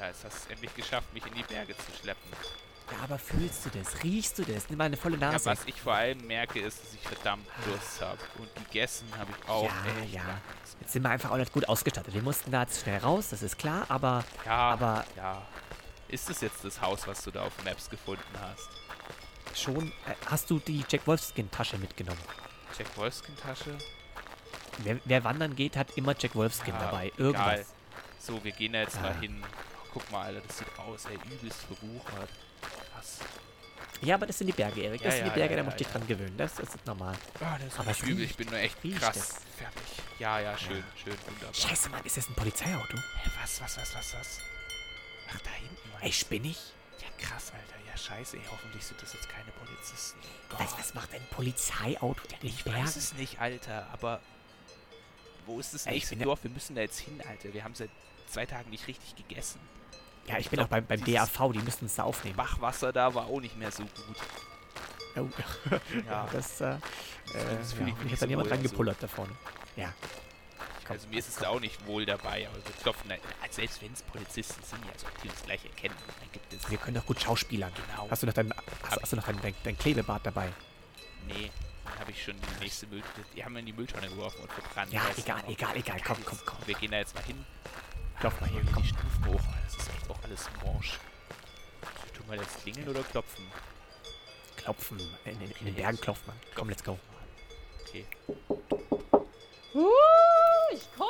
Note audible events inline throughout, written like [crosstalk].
Ja, jetzt hast es endlich geschafft, mich in die Berge zu schleppen. Ja, aber fühlst du das? Riechst du das? Nimm mal eine volle Ja, Nase. was ich vor allem merke, ist, dass ich verdammt Durst habe. Und gegessen habe ich auch ja, ja. Jetzt sind wir einfach auch nicht gut ausgestattet. Wir mussten da jetzt schnell raus, das ist klar, aber Ja, aber- ja. Ist es jetzt das Haus, was du da auf Maps gefunden hast? schon äh, hast du die Jack Wolfskin-Tasche mitgenommen. Jack Wolfskin-Tasche? Wer, wer wandern geht, hat immer Jack Wolfskin Ja, dabei. egal. Irgendwas. So, wir gehen da jetzt Ah. mal hin. Oh, guck mal, Alter, das sieht aus, ey, übelst verwuchert. Krass. Ja, aber das sind die Berge, Erik. Das Ja, sind die ja, Berge, ja, da ja, musst du dich ja. dran gewöhnen. Das, das ist normal. Ah, das ist Aber nicht übel, ich bin nur echt krass es. fertig. Ja, ja, schön, schön, wunderbar. Scheiße, Mann, ist das ein Polizeiauto? Hä, was, was, was, was, was? Ach, da hinten, Mann. Ey, spinn ich? Ja, krass, Alter. Ja, scheiße, ey, hoffentlich sind das jetzt keine Polizisten. Was, Gott. was macht ein Polizeiauto in den Ich Bergen? weiß es nicht, Alter, aber wo ist das nächste ja- Dorf? Wir müssen da jetzt hin, Alter. Wir haben seit zwei Tagen nicht richtig gegessen. Ja, ich bin auch beim, beim DAV, die müssen uns da aufnehmen. Bachwasser da war auch nicht mehr so gut. Oh, Ja, [laughs] das, äh, äh, das fühl ja, ich hab so dann jemand rangepullert da vorne. Ja. Komm, also mir ist es da auch nicht wohl dabei, aber wir klopfen, halt- also selbst wenn es Polizisten sind, ja, so die uns gleich erkennen, dann gibt es. Wir können doch gut schauspielern. Genau. Hast du noch dein, hast, hast du noch dein, dein, dein Klebebart dabei? Nee, dann habe ich schon die nächste Müll. Die haben wir in die Mülltonne geworfen und verbrannt. Ja, egal, egal, egal. Komm, komm, komm. Wir gehen da jetzt mal hin. Klopf mal hier, komm. die Stufen hoch. Oh, Das ist echt auch alles morsch. Tun wir jetzt klingeln oder klopfen? Klopfen. In, in, in den Bergen klopft man. Komm, let's go. Okay. Uh, ich komme.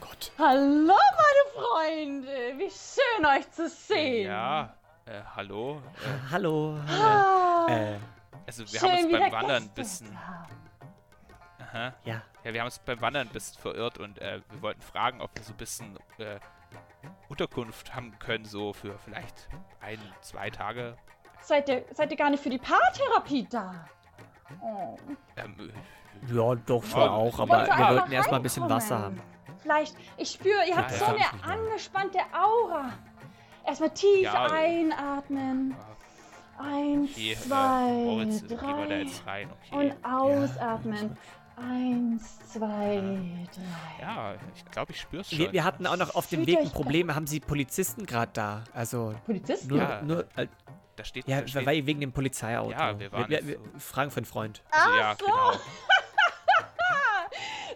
Gott. Hallo, meine Freunde. Wie schön, euch zu sehen. Ja, äh, hallo. Äh, Hallo. Ah, Äh, äh, also wir schön, haben uns beim Wandern ein bisschen. haben. Aha. ja. Ja, wir haben uns beim Wandern ein bisschen verirrt und äh, wir wollten fragen, ob wir so ein bisschen äh, Unterkunft haben können, so für vielleicht ein, zwei Tage. Seid ihr, seid ihr gar nicht für die Paartherapie da? Oh. Ähm, Ja, doch schon Ja, auch, ich aber wir wollten erstmal ein bisschen. Wasser haben. Vielleicht, ich spüre, ihr habt ja, so ja. eine angespannte Aura. Erstmal tief Ja, äh, einatmen. Eins, okay, äh, zwei, Moritz, wir da drei. okay. Und ausatmen. Eins, zwei, drei. Ja, ich glaube, ich spür's schon. Wir, wir hatten auch noch auf dem Weg ein Problem. Haben Sie Polizisten gerade da? Also Polizisten? nur, Ja. nur äh, da steht, ja, da steht weil wegen dem Polizeiauto. Ja, wir waren wir, wir, so- fragen für einen Freund. also, ja, Ach so. genau. [laughs]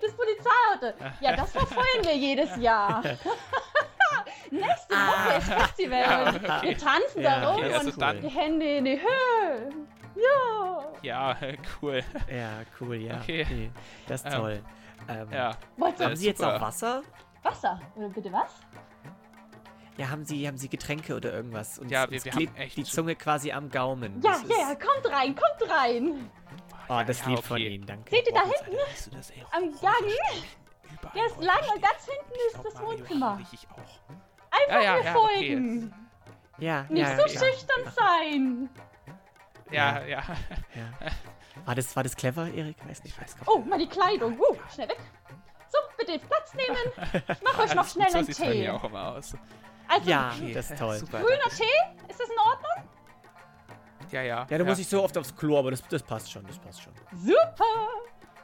Das Polizeiauto. Ja, das verfolgen wir jedes Jahr. [laughs] Nächste Woche ist Festival. Ja, okay. Wir tanzen Ja, da rum okay, also und dann- die Hände in die Höhe. Ja. Ja, [laughs] cool. Ja, cool, ja. Okay. das ist Ähm, toll. Ähm, Ja. Haben Sie jetzt super. auch Wasser? Wasser? Oder bitte was? Ja, haben Sie, haben Sie Getränke oder irgendwas? Uns, Ja, wir- uns wir klebt haben echt die Zunge quasi am Gaumen. Ja, Das ja, ja, kommt rein, kommt rein. Oh, das Ja, lieb okay. von Ihnen, danke. Seht ihr da hinten? Am. Gang? Der ist lang und ganz hinten Ich ist glaub, das Wohnzimmer. riech ich auch. Einfach Ja, ja, mir ja, folgen. Ja, Nicht ja, so ja, schüchtern sein. Ja, ja. ja. [laughs] War das, war das clever, Erik? Weiß nicht. Ich weiß nicht. Oh, mal die Kleidung. Uh, schnell weg. So, bitte Platz nehmen. Ich mach euch [laughs] noch schnell gut, so einen sieht's bei Tee. mir auch immer aus. Also, Ja, Okay, das ist toll. Super, grüner danke. Tee? Ist das in Ordnung? Ja, ja. Ja, du musst nicht so oft aufs Klo, aber das, das passt schon, das passt schon. Super.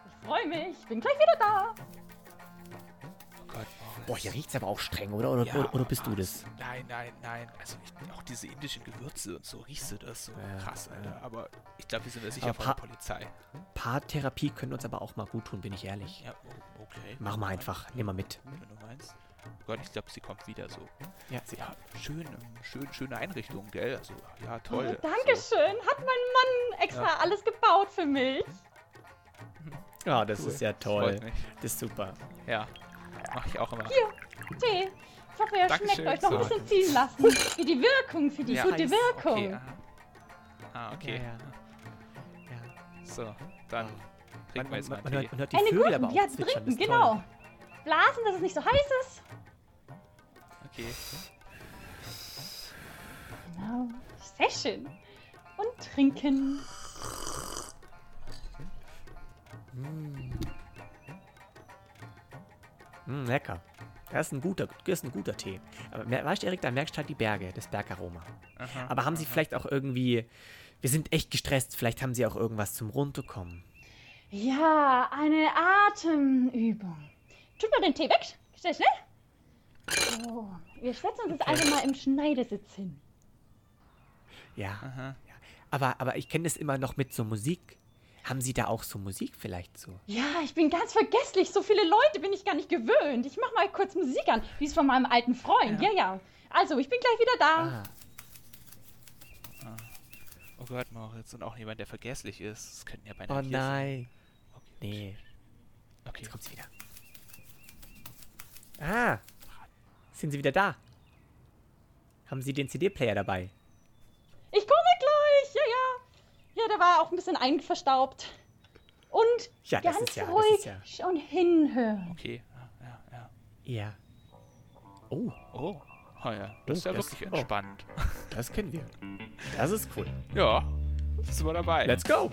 Ich freue mich. Bin gleich wieder da. Oh. Boah, hier riecht's aber auch streng, oder? Oder, Ja, oder, oder bist du das? Nein, nein, nein. Also ich, auch diese indischen Gewürze und so riechst du das so Ja, krass, Alter. ja. Aber ich glaube, wir sind da sicher von der Polizei. Paartherapie können uns aber auch mal gut tun, bin ich ehrlich. Ja, o- okay. Machen wir einfach, nehmen wir mit. Wenn du meinst. Oh Gott, ich glaube, sie kommt wieder so. Ja, sie, Ja, schön, ähm, schön, schöne Einrichtung, gell? Also, ja, toll. Oh, Dankeschön. Hat mein Mann extra Ja. alles gebaut für mich. [laughs] ja das Cool. ist ja So, toll. freut mich. Das ist super. Ja, mach ich auch immer. Hier, Tee. Ich hoffe, er Dankeschön. schmeckt euch noch ein So. bisschen ziehen lassen. Für die Wirkung, für die Ja, gute heiß. Wirkung. Okay. Ah, okay. Ja, ja. ja. So, dann Man, trinken wir man, jetzt mal man, Tee. man hört die Eine Vögel gute, aber auch ja, trinken, genau. toll. Blasen, dass es nicht so heiß ist. Okay. Genau. Sehr schön. Und trinken. Mm, lecker. Das ist ein guter, das ist ein guter Tee. Aber weißt du, Erik, da merkst du halt die Berge, das Bergaroma. Aha, Aber haben Sie aha. vielleicht auch irgendwie, wir sind echt gestresst, vielleicht haben Sie auch irgendwas zum Runterkommen. Ja, eine Atemübung. Tut mal den Tee weg. Schnell, schnell. So, wir setzen uns jetzt einfach mal im Schneidersitz hin. Ja. Aha. ja. Aber, aber ich kenne das immer noch mit so Musik. Haben Sie da auch so Musik vielleicht so? Ja, ich bin ganz vergesslich. So viele Leute bin ich gar nicht gewöhnt. Ich mach mal kurz Musik an. Die ist von meinem alten Freund. Ja, ja. Also, ich bin gleich wieder da. Ah. Oh Gott, Moritz. Und auch jemand, der vergesslich ist. Das könnten ja beide Oh nein. sein. Okay. Nee, Okay. jetzt kommt sie wieder. Ah. Sind Sie wieder da? Haben Sie den CD-Player dabei? Ich komme gleich. Ja, ja. Ja, der war auch ein bisschen einverstaubt. Und Ja, ganz ist ja- ruhig ist ja- und hinhören. Okay. Ja, ja, ja. Ja. Oh, Oh. Oh ja. Das ist Oh, ja das- wirklich oh. entspannt. [laughs] das kennen wir. Das ist cool. Ja. Sind wir dabei. Let's go!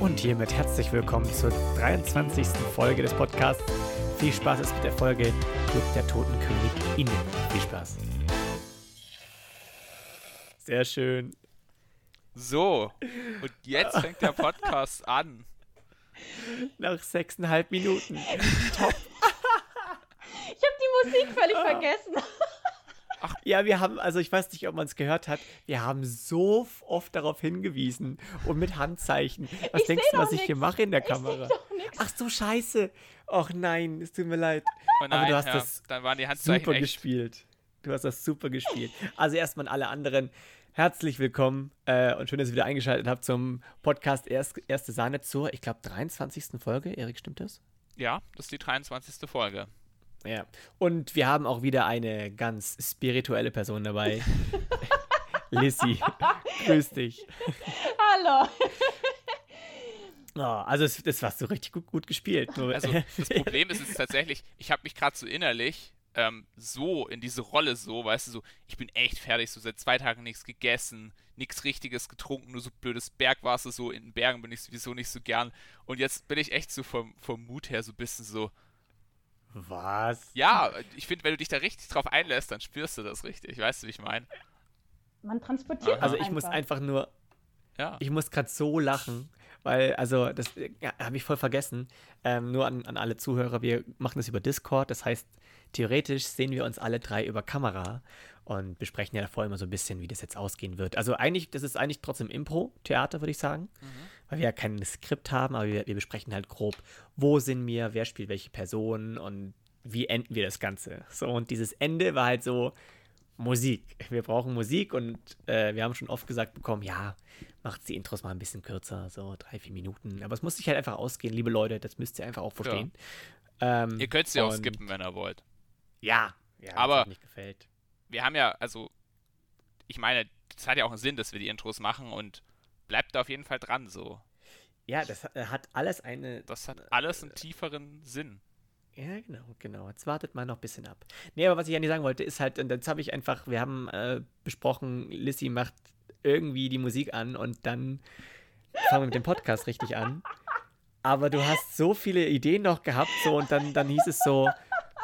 Und hiermit herzlich willkommen zur 23. Folge des Podcasts. Viel Spaß ist mit der Folge Club der Toten König innen. Viel Spaß. Sehr schön. So. Und jetzt fängt der Podcast an. Nach sechseinhalb Minuten. [laughs] Ich habe die Musik völlig Ah. vergessen. Ja, wir haben, also ich weiß nicht, ob man es gehört hat, wir haben so oft darauf hingewiesen und mit Handzeichen. Was Ich denkst du, was doch ich hier nix. mache in der Kamera? nix. Ach so, scheiße. Och nein, es tut mir leid. Oh Aber nein, du hast ja. das Dann waren die Handzeichen super echt. gespielt. Du hast das super gespielt. Also erstmal an alle anderen, herzlich willkommen äh, und schön, dass ihr wieder eingeschaltet habt zum Podcast Erst, Erste Sahne zur, ich glaube, 23. Folge. Erik, stimmt das? Ja, das ist die 23. Folge. Ja. Und wir haben auch wieder eine ganz spirituelle Person dabei. [laughs] Lissy, grüß dich. Hallo. Oh, also es, das warst du richtig gut, gut gespielt. Also das Problem ist jetzt tatsächlich, ich habe mich gerade so innerlich ähm, so in diese Rolle so, weißt du, so, ich bin echt fertig, so seit zwei Tagen nichts gegessen, nichts Richtiges getrunken, nur so blödes Bergwasser, so in den Bergen bin ich sowieso nicht so gern. Und jetzt bin ich echt so vom, vom Mut her so ein bisschen so, Was? ja, ich finde, wenn du dich da richtig drauf einlässt, dann spürst du das richtig, weißt du, wie ich meine? Man transportiert Also das ich muss einfach. einfach nur, Ja. ich muss gerade so lachen, weil, also, das ja, habe ich voll vergessen. Ähm, nur an, an alle Zuhörer, wir machen das über Discord. Das heißt, theoretisch sehen wir uns alle drei über Kamera und besprechen ja davor immer so ein bisschen, wie das jetzt ausgehen wird. Also eigentlich, das ist eigentlich trotzdem Impro-Theater, würde ich sagen. Weil wir ja kein Skript haben, aber wir, wir besprechen halt grob, wo sind wir, wer spielt welche Person und wie enden wir das Ganze. So, und dieses Ende war halt so, Musik. Wir brauchen Musik und äh, wir haben schon oft gesagt bekommen, ja, macht die Intros mal ein bisschen kürzer, so drei, vier Minuten. Aber es muss sich halt einfach ausgehen, liebe Leute, das müsst ihr einfach auch verstehen. Ähm, Ihr könnt sie auch skippen, wenn ihr wollt. Ja, ja Aber- euch nicht gefällt. wir haben ja, also, ich meine, es hat ja auch einen Sinn, dass wir die Intros machen und bleibt da auf jeden Fall dran so. Ja, das hat- hat alles eine. Das hat alles einen tieferen Sinn. Ja, genau, genau. Jetzt wartet mal noch ein bisschen ab. Nee, aber was ich eigentlich sagen wollte, ist halt, und jetzt habe ich einfach, wir haben äh, besprochen, Lissy macht irgendwie die Musik an und dann fangen wir mit dem Podcast richtig an. Aber du hast so viele Ideen noch gehabt, so und dann, dann hieß es so,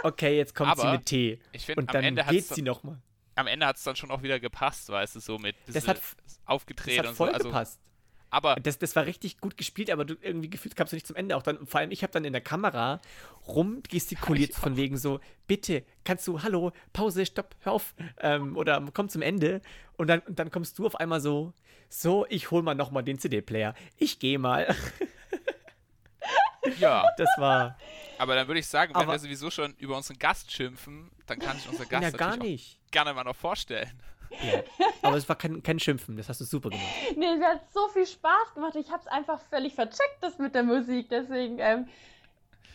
okay, jetzt kommt sie Aber mit Tee. Ich finde, Und dann Ende hat geht es sie noch mal. am Ende hat's dann schon auch wieder gepasst, weißt du, so mit Das hat- Das aufgedreht hat und voll so. Also, gepasst. aber Das, das war richtig gut gespielt, aber du irgendwie gefühlt kamst du nicht zum Ende. Auch dann, vor allem, ich habe dann in der Kamera rumgestikuliert [laughs] von wegen so, bitte, kannst du, hallo, Pause, stopp, hör auf, ähm, oder komm zum Ende. Und dann, und dann kommst du auf einmal so, so, ich hol mal nochmal den CD-Player. Ich gehe mal. [laughs] ja, Das war, aber dann würde ich sagen, wenn Aber- wir sowieso schon über unseren Gast schimpfen, dann kann ich unseren Gast ja gar nicht. auch gerne mal noch vorstellen. Ja. Aber es war kein, kein Schimpfen, das hast du super gemacht. Nee, mir hat so viel Spaß gemacht. Ich habe es einfach völlig vercheckt, das mit der Musik. Deswegen, ähm,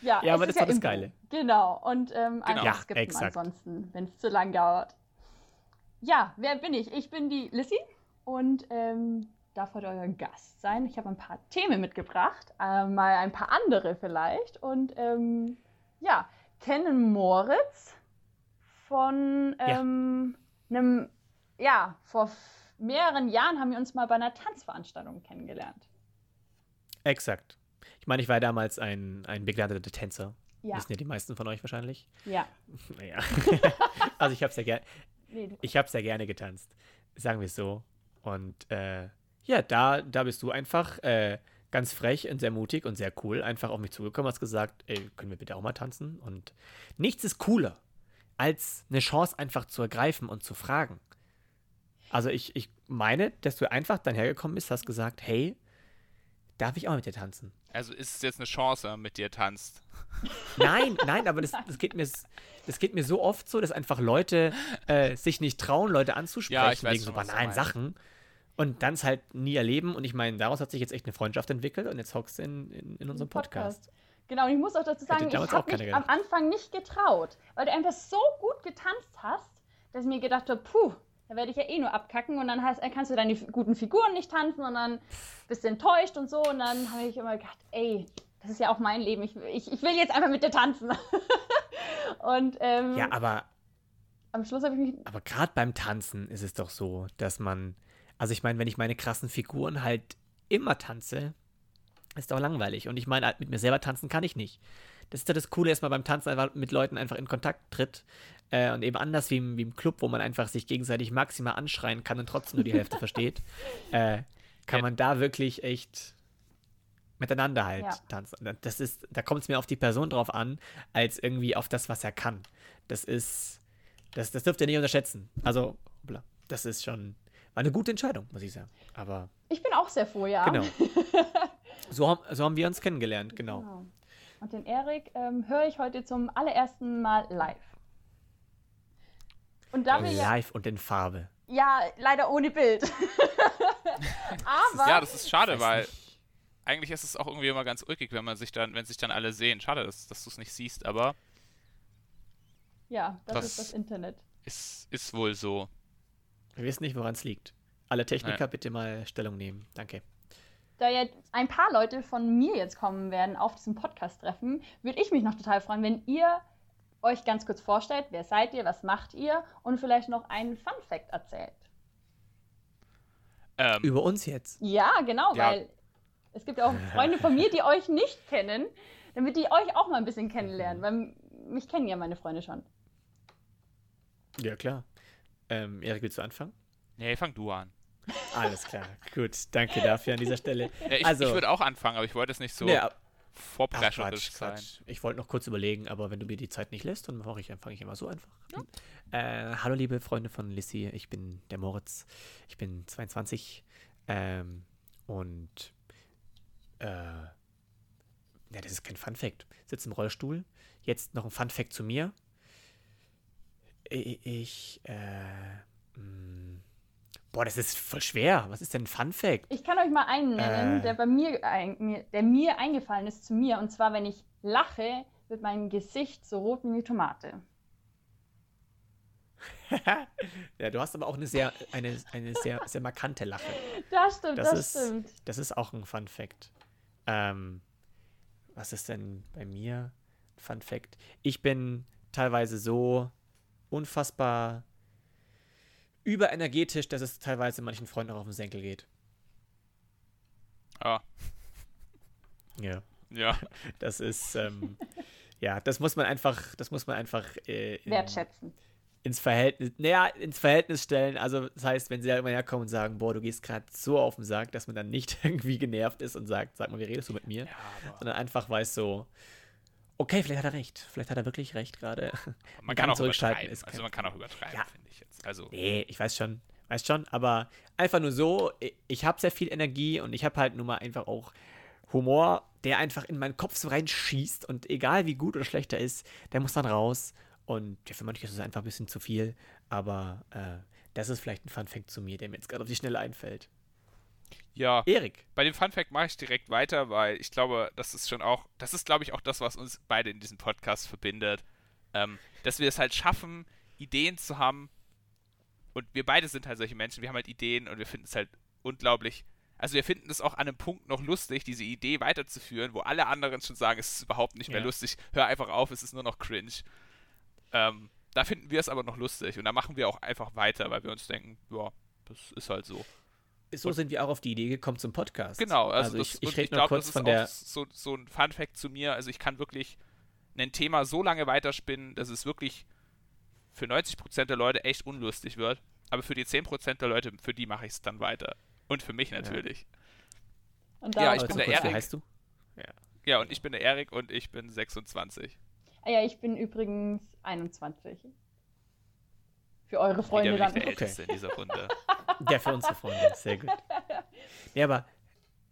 ja. Ja, aber ist das war das Impro. Geile. Genau. Und ähm, einfach Ja, skippen exakt. ansonsten, wenn es zu lang dauert. Ja, wer bin ich? Ich bin die Lissy und ähm, darf heute euer Gast sein. Ich habe ein paar Themen mitgebracht, äh, mal ein paar andere vielleicht. Und ähm, ja, kennen Moritz von Ja. ähm, einem, ja, vor mehreren Jahren haben wir uns mal bei einer Tanzveranstaltung kennengelernt. Exakt. Ich meine, ich war ja damals ein, ein begleiteter Tänzer. Ja, Wissen ja die meisten von euch wahrscheinlich. ja. [laughs] Naja. [laughs] also ich habe es ja gerne. Nee, du, Ich habe sehr gerne getanzt, sagen wir es so. Und äh, ja, da, da bist du einfach äh, ganz frech und sehr mutig und sehr cool einfach auf mich zugekommen, hast gesagt, ey, können wir bitte auch mal tanzen? Und nichts ist cooler, als eine Chance einfach zu ergreifen und zu fragen. Also ich, ich meine, dass du einfach dann hergekommen bist, hast gesagt, hey, darf ich auch mit dir tanzen? Also ist es jetzt eine Chance, wenn man mit dir tanzt? Nein, [laughs] nein, aber das, das, geht mir, das geht mir so oft so, dass einfach Leute äh, sich nicht trauen, Leute anzusprechen Ja, wegen so banalen. Sachen und dann es halt nie erleben. Und ich meine, daraus hat sich jetzt echt eine Freundschaft entwickelt und jetzt hockst du in, in, in unserem Podcast. Genau, und ich muss auch dazu sagen, ich habe mich keiner am gedacht. Anfang nicht getraut, weil du einfach so gut getanzt hast, dass ich mir gedacht habe, puh, da werde ich ja eh nur abkacken und dann hast, kannst du deine guten Figuren nicht tanzen und dann bist du enttäuscht und so und dann habe ich immer gedacht, ey, das ist ja auch mein Leben, ich, ich, ich will jetzt einfach mit dir tanzen. [laughs] und ähm, Ja, aber am Schluss habe ich mich, Aber gerade beim Tanzen ist es doch so, dass man, also ich meine, wenn ich meine krassen Figuren halt immer tanze, ist doch langweilig. Und ich meine, halt mit mir selber tanzen kann ich nicht. Das ist ja das Coole, dass man beim Tanzen einfach mit Leuten einfach in Kontakt tritt. Äh, und eben anders wie im, wie im Club, wo man einfach sich gegenseitig maximal anschreien kann und trotzdem nur die Hälfte [laughs] versteht, äh, kann Ja. man da wirklich echt miteinander halt Ja. tanzen. Das ist, da kommt es mir auf die Person drauf an, als irgendwie auf das, was er kann. Das ist, das, das dürft ihr nicht unterschätzen. Also, das ist schon, war eine gute Entscheidung, muss ich sagen. Aber, ich bin auch sehr froh, ja. genau. [laughs] So haben, so haben wir uns kennengelernt, genau. Genau. Und den Erik ähm, höre ich heute zum allerersten Mal live. Und da wir ja, Live und in Farbe. ja leider ohne Bild. [laughs] Aber ja, das ist schade, weil eigentlich ist es auch irgendwie immer ganz ulkig, wenn man sich dann, wenn sich dann alle sehen. Schade, dass, dass du es nicht siehst, aber Ja, das, Das- ist das Internet. ist, ist wohl so. Wir wissen nicht, woran es liegt. Alle Techniker Ja. bitte mal Stellung nehmen. Danke. Da jetzt ein paar Leute von mir jetzt kommen werden auf diesem Podcast-Treffen, würde ich mich noch total freuen, wenn ihr euch ganz kurz vorstellt, wer seid ihr, was macht ihr und vielleicht noch einen Fun-Fact erzählt. Ähm, Über uns jetzt. Ja, genau, Ja. weil es gibt ja auch Freunde von mir, die [laughs] euch nicht kennen, damit die euch auch mal ein bisschen kennenlernen, weil mich kennen ja meine Freunde schon. Ja, klar. Ähm, Erik, willst du anfangen? nee, fang du an. Alles klar. Gut, danke dafür an dieser Stelle. [laughs] Ja, ich, also, ich würde auch anfangen, aber ich wollte es nicht so nee, vorprescherisch sein. Quatsch. Ich wollte noch kurz überlegen, aber wenn du mir die Zeit nicht lässt, dann mache ich einfach ich immer so einfach. Äh, hallo liebe Freunde von Lissy, ich bin der Moritz, ich bin 22 ähm, und äh, ja, das ist kein Fun Fact. Sitze im Rollstuhl. Jetzt noch ein Fun Fact zu mir. Ich, äh, mh, boah, das ist voll schwer. Was ist denn ein Fun Fact? Ich kann euch mal einen nennen, Äh. der bei mir, ein, mir- der mir eingefallen ist zu mir. Und zwar, wenn ich lache, wird mein Gesicht so rot wie eine Tomate. [laughs] ja, du hast aber auch eine sehr, eine, eine sehr, sehr markante Lache. Das stimmt, Das das, ist- stimmt. Das ist auch ein Fun Fact. Ähm, was ist denn bei mir ein Fun Fact? Ich bin teilweise so unfassbar überenergetisch, dass es teilweise manchen Freunden auch auf den Senkel geht. Ah, Ja. ja. [laughs] Das ist, ähm, ja, das muss man einfach, das muss man einfach äh, in, Wertschätzen. ins Verhältnis, naja, ins Verhältnis stellen. Also, das heißt, wenn sie da immer herkommen und sagen, boah, du gehst gerade so auf den Sack, dass man dann nicht [laughs] irgendwie genervt ist und sagt, sag mal, wie redest du mit mir? sondern einfach weiß so, okay, vielleicht hat er recht. Vielleicht hat er wirklich recht gerade. Man [laughs] Dann kann auch übertreiben. ist Also man kann auch übertreiben, Ja. finde ich jetzt. Also, Nee, ich weiß schon. Weiß schon, aber einfach nur so, ich, ich habe sehr viel Energie und ich habe halt nun mal einfach auch Humor, der einfach in meinen Kopf so reinschießt und egal wie gut oder schlecht er ist, der muss dann raus. Und ja, für manche ist es einfach ein bisschen zu viel, aber äh, das ist vielleicht ein Funfact zu mir, der mir jetzt gerade auf die Schnelle einfällt. Ja. Erik, Bei dem Funfact mache ich direkt weiter, weil ich glaube, das ist schon auch, das ist, glaube ich, auch das, was uns beide in diesem Podcast verbindet. Ähm, dass wir es halt schaffen, Ideen zu haben. Und wir beide sind halt solche Menschen, wir haben halt Ideen und wir finden es halt unglaublich. Also wir finden es auch an einem Punkt noch lustig, diese Idee weiterzuführen, wo alle anderen schon sagen, es ist überhaupt nicht mehr Ja. lustig, hör einfach auf, es ist nur noch cringe. Ähm, da finden wir es aber noch lustig und da machen wir auch einfach weiter, weil wir uns denken, ja, das ist halt so. So sind wir auch auf die Idee gekommen zum Podcast. Genau, also, ich, das, ich und rede nur kurz das ist von auch der. so, so ein Fun-Fact zu mir. Also ich kann wirklich ein Thema so lange weiterspinnen, dass es wirklich für 90% der Leute echt unlustig wird. Aber für die 10% der Leute, für die mache ich es dann weiter. Und für mich natürlich. Und Ja, darauf ich bin der Erik. heißt du? Ja, und ich bin der Erik und ich bin 26. Ah ja, ich bin übrigens 21. Für eure Freunde dann. der Okay. Älteste in dieser Runde. [laughs] Der für unsere Freunde, sehr gut. Ja, aber,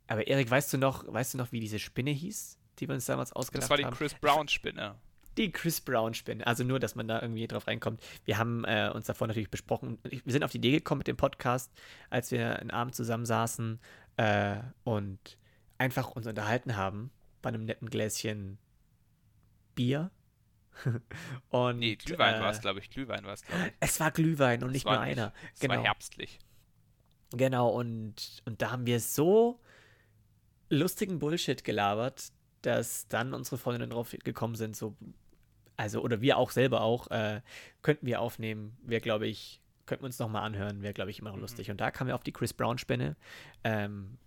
aber Erik, weißt du noch, weißt du noch, wie diese Spinne hieß, die wir uns damals ausgedacht Das war die haben? Chris Brown-Spinne. Die Chris Brown Spinne. Also nur, dass man da irgendwie drauf reinkommt. Wir haben äh, uns davor natürlich besprochen. Wir sind auf die Idee gekommen mit dem Podcast, als wir einen Abend zusammensaßen äh, und einfach uns unterhalten haben bei einem netten Gläschen Bier. [laughs] und, Nee, Glühwein äh, war es, glaube ich. Glühwein war es, glaube ich. Es war Glühwein und Es nicht nur einer. Es Genau. war herbstlich. Genau, und, und da haben wir so lustigen Bullshit gelabert, dass dann unsere Freundinnen drauf gekommen sind, so, also, oder wir auch selber auch, äh, könnten wir aufnehmen, wäre, glaube ich, könnten wir uns nochmal anhören, wäre, glaube ich, immer noch Mhm. lustig. Und da kamen wir auf die Chris Brown-Spinne, ähm,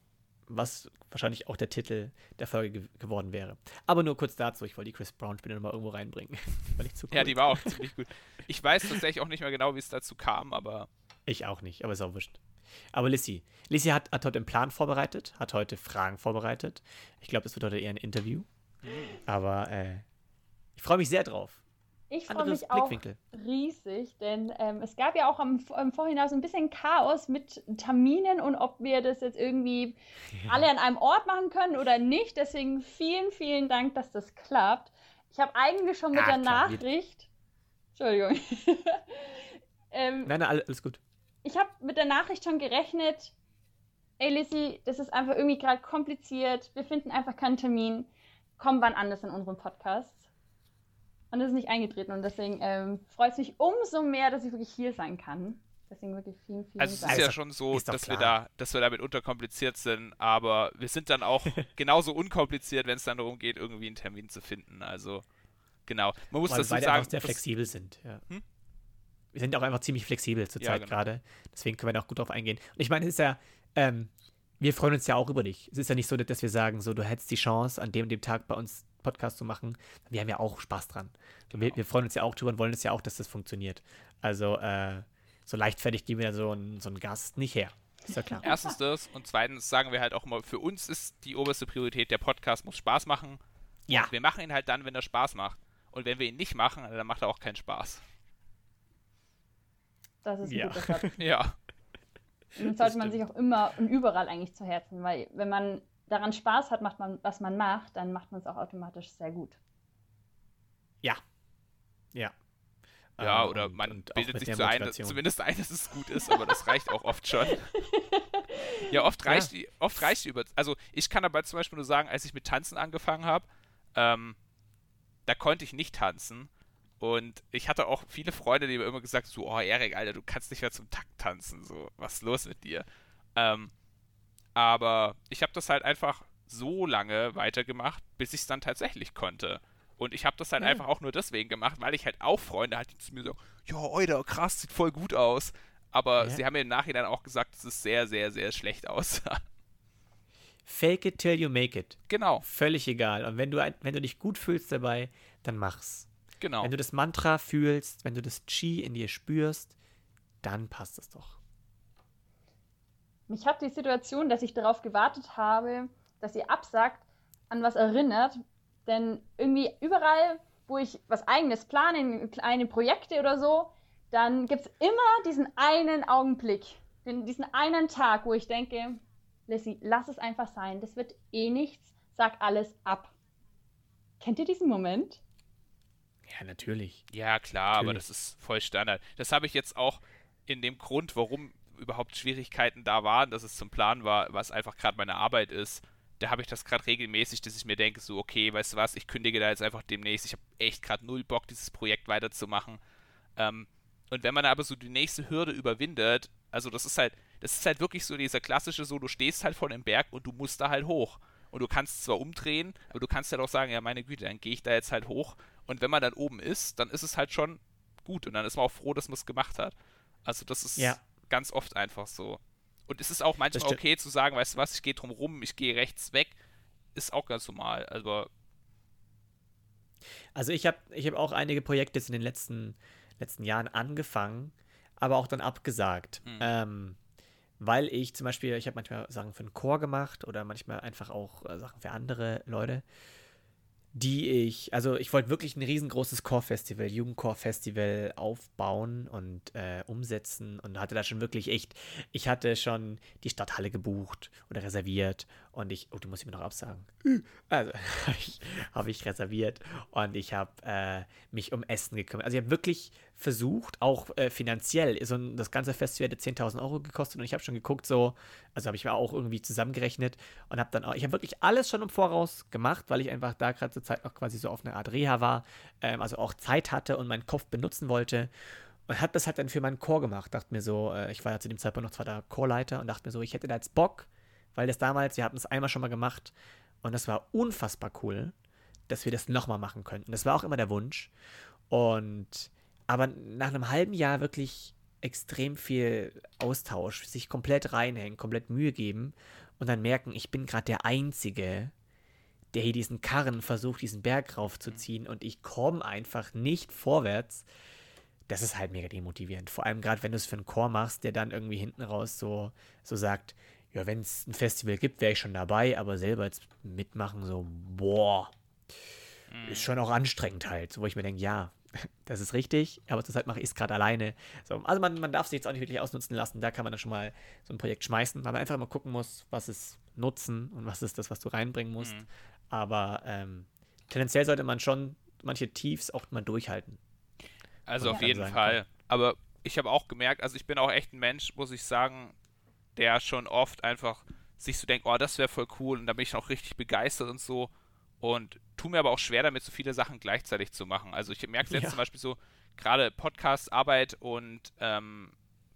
was wahrscheinlich auch der Titel der Folge ge geworden wäre. Aber nur kurz dazu, ich wollte die Chris Brown-Spinne nochmal irgendwo reinbringen. [laughs] Weil ich zu cool. Ja, die war auch ziemlich gut. Ich weiß tatsächlich auch nicht mehr genau, wie es dazu kam, aber Ich auch nicht, aber ist auch wurscht. Aber Lissy. Lissy hat, hat heute einen Plan vorbereitet, hat heute Fragen vorbereitet. Ich glaube, es wird heute eher ein Interview. Aber äh, ich freue mich sehr drauf. Ich freue mich auch riesig, denn ähm, es gab ja auch am, am Vorhinein so ein bisschen Chaos mit Terminen und ob wir das jetzt irgendwie alle an einem Ort machen können oder nicht. Deswegen vielen, vielen Dank, dass das klappt. Ich habe eigentlich schon mit Ah, der klar, Nachricht. Entschuldigung. [laughs] ähm, Nein, nein, alle- alles gut. ich habe mit der Nachricht schon gerechnet. Ey, Lissy, das ist einfach irgendwie gerade kompliziert. Wir finden einfach keinen Termin. Komm wann anders in unserem Podcast. Und das ist nicht eingetreten. Und deswegen ähm, freut es mich umso mehr, dass ich wirklich hier sein kann. Deswegen wirklich vielen, vielen also es Dank. ist ja schon so, dass wir da, dass wir damit unterkompliziert sind, aber wir sind dann auch [laughs] genauso unkompliziert, wenn es dann darum geht, irgendwie einen Termin zu finden. Also genau. Man muss Weil dazu sagen, einfach sehr flexibel sind. Ja. Hm? Wir sind auch einfach ziemlich flexibel zurzeit Ja, genau. gerade. Deswegen können wir da auch gut drauf eingehen. Und ich meine, es ist ja, ähm, wir freuen uns ja auch über dich. Es ist ja nicht so, dass wir sagen, so, du hättest die Chance, an dem und dem Tag bei uns Podcast zu machen. Wir haben ja auch Spaß dran. Und Wir, Genau. wir freuen uns ja auch drüber und wollen es ja auch, dass das funktioniert. Also, äh, so leichtfertig geben wir so einen, so einen Gast nicht her. Ist ja klar. Erstens das und zweitens sagen wir halt auch immer, für uns ist die oberste Priorität, der Podcast muss Spaß machen. Ja. Und wir machen ihn halt dann, wenn er Spaß macht. Und wenn wir ihn nicht machen, dann macht er auch keinen Spaß. Das ist ein Ja. guter Satz. [laughs] Ja. Und das sollte man sich auch immer und überall eigentlich zu Herzen, weil wenn man daran Spaß hat, macht man, was man macht, dann macht man es auch automatisch sehr gut. Ja. Ja. Ja, Ähm, oder man und bildet sich zu ein, zumindest ein, dass es gut ist, aber das reicht auch oft schon. [laughs] Ja, oft Ja. reicht die, oft reicht die über. Also ich kann dabei zum Beispiel nur sagen, als ich mit Tanzen angefangen habe, ähm, da konnte ich nicht tanzen. Und ich hatte auch viele Freunde, die mir immer gesagt so, oh Erik, Alter, du kannst nicht mehr zum Takt tanzen. So, was ist los mit dir? Ähm, aber ich habe das halt einfach so lange weitergemacht, bis ich es dann tatsächlich konnte. Und ich habe das halt Ja. einfach auch nur deswegen gemacht, weil ich halt auch Freunde hatte, die zu mir sagen, ja, Alter, krass, sieht voll gut aus. Aber Ja. sie haben mir im Nachhinein auch gesagt, dass es sehr, sehr, sehr schlecht [laughs] aussah. Fake it till you make it. genau, Völlig egal. Und wenn du, wenn du dich gut fühlst dabei, dann mach's. genau. Wenn du das Mantra fühlst, wenn du das Chi in dir spürst, dann passt es doch. Mich hat die Situation, dass ich darauf gewartet habe, dass ihr absagt, an was erinnert. Denn irgendwie überall, wo ich was eigenes plane, kleine Projekte oder so, dann gibt es immer diesen einen Augenblick, diesen einen Tag, wo ich denke, Lissy, lass es einfach sein, das wird eh nichts, sag alles ab. Kennt ihr diesen Moment? Ja, natürlich. Ja, klar, aber Natürlich. das ist voll Standard. Das habe ich jetzt auch in dem Grund, warum überhaupt Schwierigkeiten da waren, dass es zum Plan war, was einfach gerade meine Arbeit ist. Da habe ich das gerade regelmäßig, dass ich mir denke, so, okay, weißt du was, ich kündige da jetzt einfach demnächst. Ich habe echt gerade null Bock, dieses Projekt weiterzumachen. Ähm, und wenn man aber so die nächste Hürde überwindet, also das ist halt, das ist halt wirklich so dieser klassische so, du stehst halt vor dem Berg und du musst da halt hoch. Und du kannst zwar umdrehen, aber du kannst halt auch sagen, ja meine Güte, dann gehe ich da jetzt halt hoch. Und wenn man dann oben ist, dann ist es halt schon gut und dann ist man auch froh, dass man es gemacht hat. Also das ist Ja. Ganz oft einfach so. Und es ist auch manchmal okay zu sagen, weißt du was, ich gehe drum rum, ich gehe rechts weg, ist auch ganz normal. Also Also ich habe ich hab auch einige Projekte jetzt in den letzten, letzten Jahren angefangen, aber auch dann abgesagt. Mhm. Ähm, weil ich zum Beispiel, ich habe manchmal Sachen für einen Chor gemacht oder manchmal einfach auch äh, Sachen für andere Leute. Die ich, also ich wollte wirklich ein riesengroßes Core-Festival, Jugendcore-Festival aufbauen und äh, umsetzen und hatte da schon wirklich echt, ich hatte schon die Stadthalle gebucht oder reserviert und ich, oh, du musst mir noch absagen. Also, [laughs] habe ich reserviert und ich habe äh, mich um Essen gekümmert. Also ich habe wirklich versucht, auch äh, finanziell, so ein, das ganze Festival hätte 10.000 Euro gekostet und ich habe schon geguckt, so, also habe ich mir auch irgendwie zusammengerechnet und habe dann auch, ich habe wirklich alles schon im Voraus gemacht, weil ich einfach da gerade zur Zeit noch quasi so auf eine Art Reha war, ähm, also auch Zeit hatte und meinen Kopf benutzen wollte und habe das halt dann für meinen Chor gemacht. Dachte mir so, äh, ich war ja zu dem Zeitpunkt noch zweiter Chorleiter und dachte mir so, ich hätte da jetzt Bock, weil das damals, wir hatten es einmal schon mal gemacht und das war unfassbar cool, dass wir das nochmal machen könnten. Das war auch immer der Wunsch. Und aber nach einem halben Jahr wirklich extrem viel Austausch, sich komplett reinhängen, komplett Mühe geben und dann merken, ich bin gerade der Einzige, der hier diesen Karren versucht, diesen Berg raufzuziehen und ich komme einfach nicht vorwärts. Das ist halt mega demotivierend. Vor allem gerade, wenn du es für einen Chor machst, der dann irgendwie hinten raus so, so sagt, ja, wenn es ein Festival gibt, wäre ich schon dabei, aber selber jetzt mitmachen, so, boah, mhm. ist schon auch anstrengend halt. So, wo ich mir denke, ja, das ist richtig, aber zurzeit mache ich es gerade alleine. So, also man, man darf sich jetzt auch nicht wirklich ausnutzen lassen. Da kann man dann schon mal so ein Projekt schmeißen, weil man einfach mal gucken muss, was ist Nutzen und was ist das, was du reinbringen musst. Mhm. Aber ähm, tendenziell sollte man schon manche Tiefs auch mal durchhalten. Also auf jeden Fall. Kann. Aber ich habe auch gemerkt, also ich bin auch echt ein Mensch, muss ich sagen, der schon oft einfach sich so denkt, oh, das wäre voll cool und da bin ich auch richtig begeistert und so und tu mir aber auch schwer damit, so viele Sachen gleichzeitig zu machen. Also ich merke es jetzt ja. zum Beispiel so, gerade Podcast, Arbeit und ähm,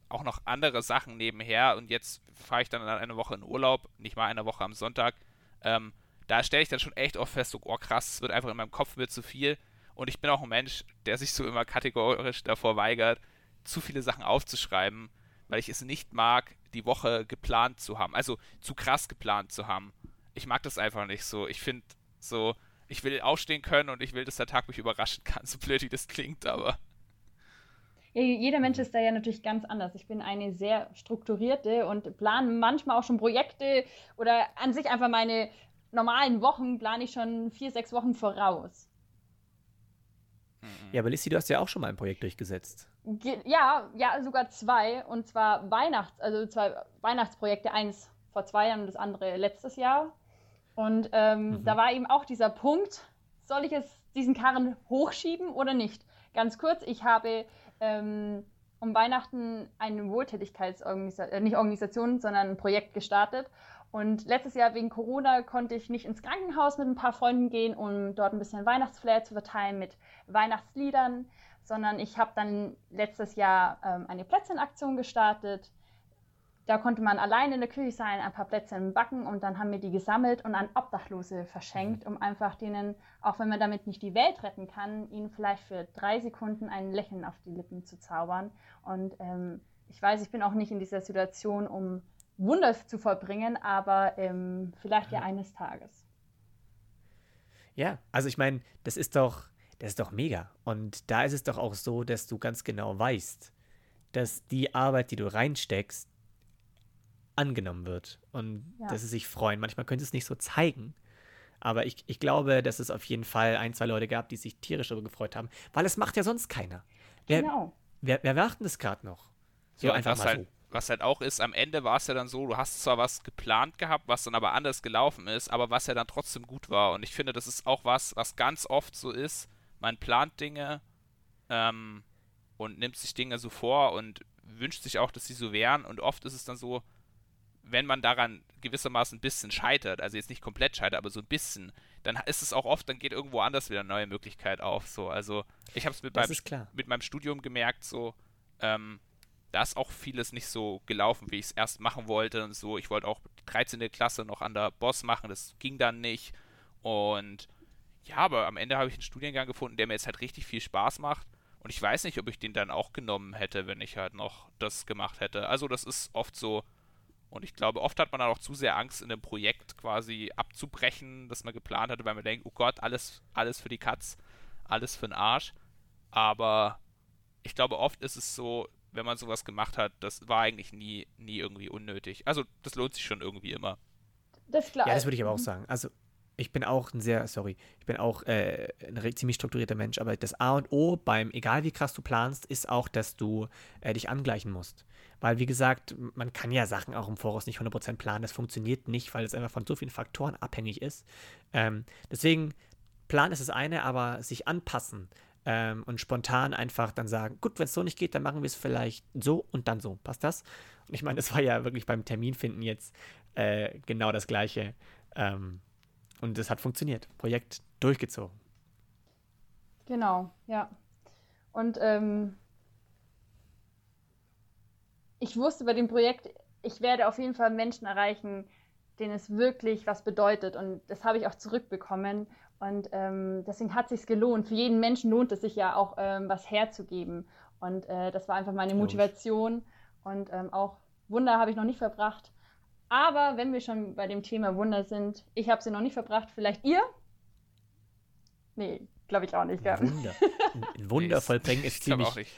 auch noch andere Sachen nebenher und jetzt fahre ich dann eine Woche in Urlaub, nicht mal eine Woche am Sonntag. Ähm, da stelle ich dann schon echt oft fest, so, oh krass, es wird einfach in meinem Kopf wird zu viel. Und ich bin auch ein Mensch, der sich so immer kategorisch davor weigert, zu viele Sachen aufzuschreiben, weil ich es nicht mag, die Woche geplant zu haben. Also zu krass geplant zu haben. Ich mag das einfach nicht so. Ich finde so, ich will aufstehen können und ich will, dass der Tag mich überraschen kann, [laughs] so blöd wie das klingt, aber. Ja, jeder Mensch ist da ja natürlich ganz anders. Ich bin eine sehr strukturierte und plane manchmal auch schon Projekte oder an sich einfach meine normalen Wochen plane ich schon vier, sechs Wochen voraus. Ja, aber Lissy, du hast ja auch schon mal ein Projekt durchgesetzt. Ja, ja, sogar zwei. Und zwar Weihnachts-, also zwei Weihnachtsprojekte. Eins vor zwei Jahren und das andere letztes Jahr. Und ähm, mhm. da war eben auch dieser Punkt, soll ich es diesen Karren hochschieben oder nicht? Ganz kurz, ich habe ähm, um Weihnachten eine Wohltätigkeitsorganisation, äh, nicht Organisation, sondern ein Projekt gestartet. Und letztes Jahr wegen Corona konnte ich nicht ins Krankenhaus mit ein paar Freunden gehen, um dort ein bisschen Weihnachtsflair zu verteilen mit Weihnachtsliedern, sondern ich habe dann letztes Jahr ähm, eine Plätzchenaktion gestartet. Da konnte man alleine in der Küche sein, ein paar Plätzchen backen und dann haben wir die gesammelt und an Obdachlose verschenkt, um einfach denen, auch wenn man damit nicht die Welt retten kann, ihnen vielleicht für drei Sekunden ein Lächeln auf die Lippen zu zaubern. Und ähm, ich weiß, ich bin auch nicht in dieser Situation, um Wunder zu vollbringen, aber ähm, vielleicht ja eines Tages. Ja, also ich meine, das ist doch, das ist doch mega. Und da ist es doch auch so, dass du ganz genau weißt, dass die Arbeit, die du reinsteckst, angenommen wird und ja. dass sie sich freuen. Manchmal könnte es nicht so zeigen, aber ich, ich glaube, dass es auf jeden Fall ein, zwei Leute gab, die sich tierisch darüber gefreut haben, weil es macht ja sonst keiner. Wer, genau. Wer, wer macht denn das gerade noch? So ja, einfach mal halt, so was halt auch ist, am Ende war es ja dann so, du hast zwar was geplant gehabt, was dann aber anders gelaufen ist, aber was ja dann trotzdem gut war. Und ich finde, das ist auch was, was ganz oft so ist. Man plant Dinge ähm, und nimmt sich Dinge so vor und wünscht sich auch, dass sie so wären. Und oft ist es dann so, wenn man daran gewissermaßen ein bisschen scheitert, also jetzt nicht komplett scheitert, aber so ein bisschen, dann ist es auch oft, dann geht irgendwo anders wieder eine neue Möglichkeit auf. So, also ich habe es mit, mit meinem Studium gemerkt, so ähm, da ist auch vieles nicht so gelaufen, wie ich es erst machen wollte und so. Ich wollte auch die 13. Klasse noch an der Boss machen, das ging dann nicht. Und ja, aber am Ende habe ich einen Studiengang gefunden, der mir jetzt halt richtig viel Spaß macht. Und ich weiß nicht, ob ich den dann auch genommen hätte, wenn ich halt noch das gemacht hätte. Also das ist oft so. Und ich glaube, oft hat man dann auch zu sehr Angst, in einem Projekt quasi abzubrechen, das man geplant hatte, weil man denkt, oh Gott, alles, alles für die Katz, alles für den Arsch. Aber ich glaube, oft ist es so, wenn man sowas gemacht hat, das war eigentlich nie, nie irgendwie unnötig. Also das lohnt sich schon irgendwie immer. Das klar. Ja, das würde ich aber auch sagen. Also ich bin auch ein sehr, sorry, ich bin auch äh, ein ziemlich strukturierter Mensch, aber das A und O beim, egal wie krass du planst, ist auch, dass du äh, dich angleichen musst. Weil, wie gesagt, man kann ja Sachen auch im Voraus nicht 100% planen. Das funktioniert nicht, weil es einfach von so vielen Faktoren abhängig ist. Ähm, deswegen, Plan ist das eine, aber sich anpassen ähm, und spontan einfach dann sagen, gut, wenn es so nicht geht, dann machen wir es vielleicht so und dann so. Passt das? Und ich meine, das war ja wirklich beim Terminfinden jetzt äh, genau das Gleiche. Ähm, und es hat funktioniert. Projekt durchgezogen. Genau, ja. Und ähm, ich wusste bei dem Projekt, ich werde auf jeden Fall Menschen erreichen, denen es wirklich was bedeutet. Und das habe ich auch zurückbekommen. Und ähm, deswegen hat es sich gelohnt. Für jeden Menschen lohnt es sich ja auch, ähm, was herzugeben. Und äh, das war einfach meine Motivation. Und ähm, auch Wunder habe ich noch nicht verbracht. Aber wenn wir schon bei dem Thema Wunder sind, ich habe sie noch nicht verbracht, vielleicht ihr? Nee, glaube ich auch nicht. Gell? Wunder. [laughs] Ein Wunder vollbringen ist ziemlich,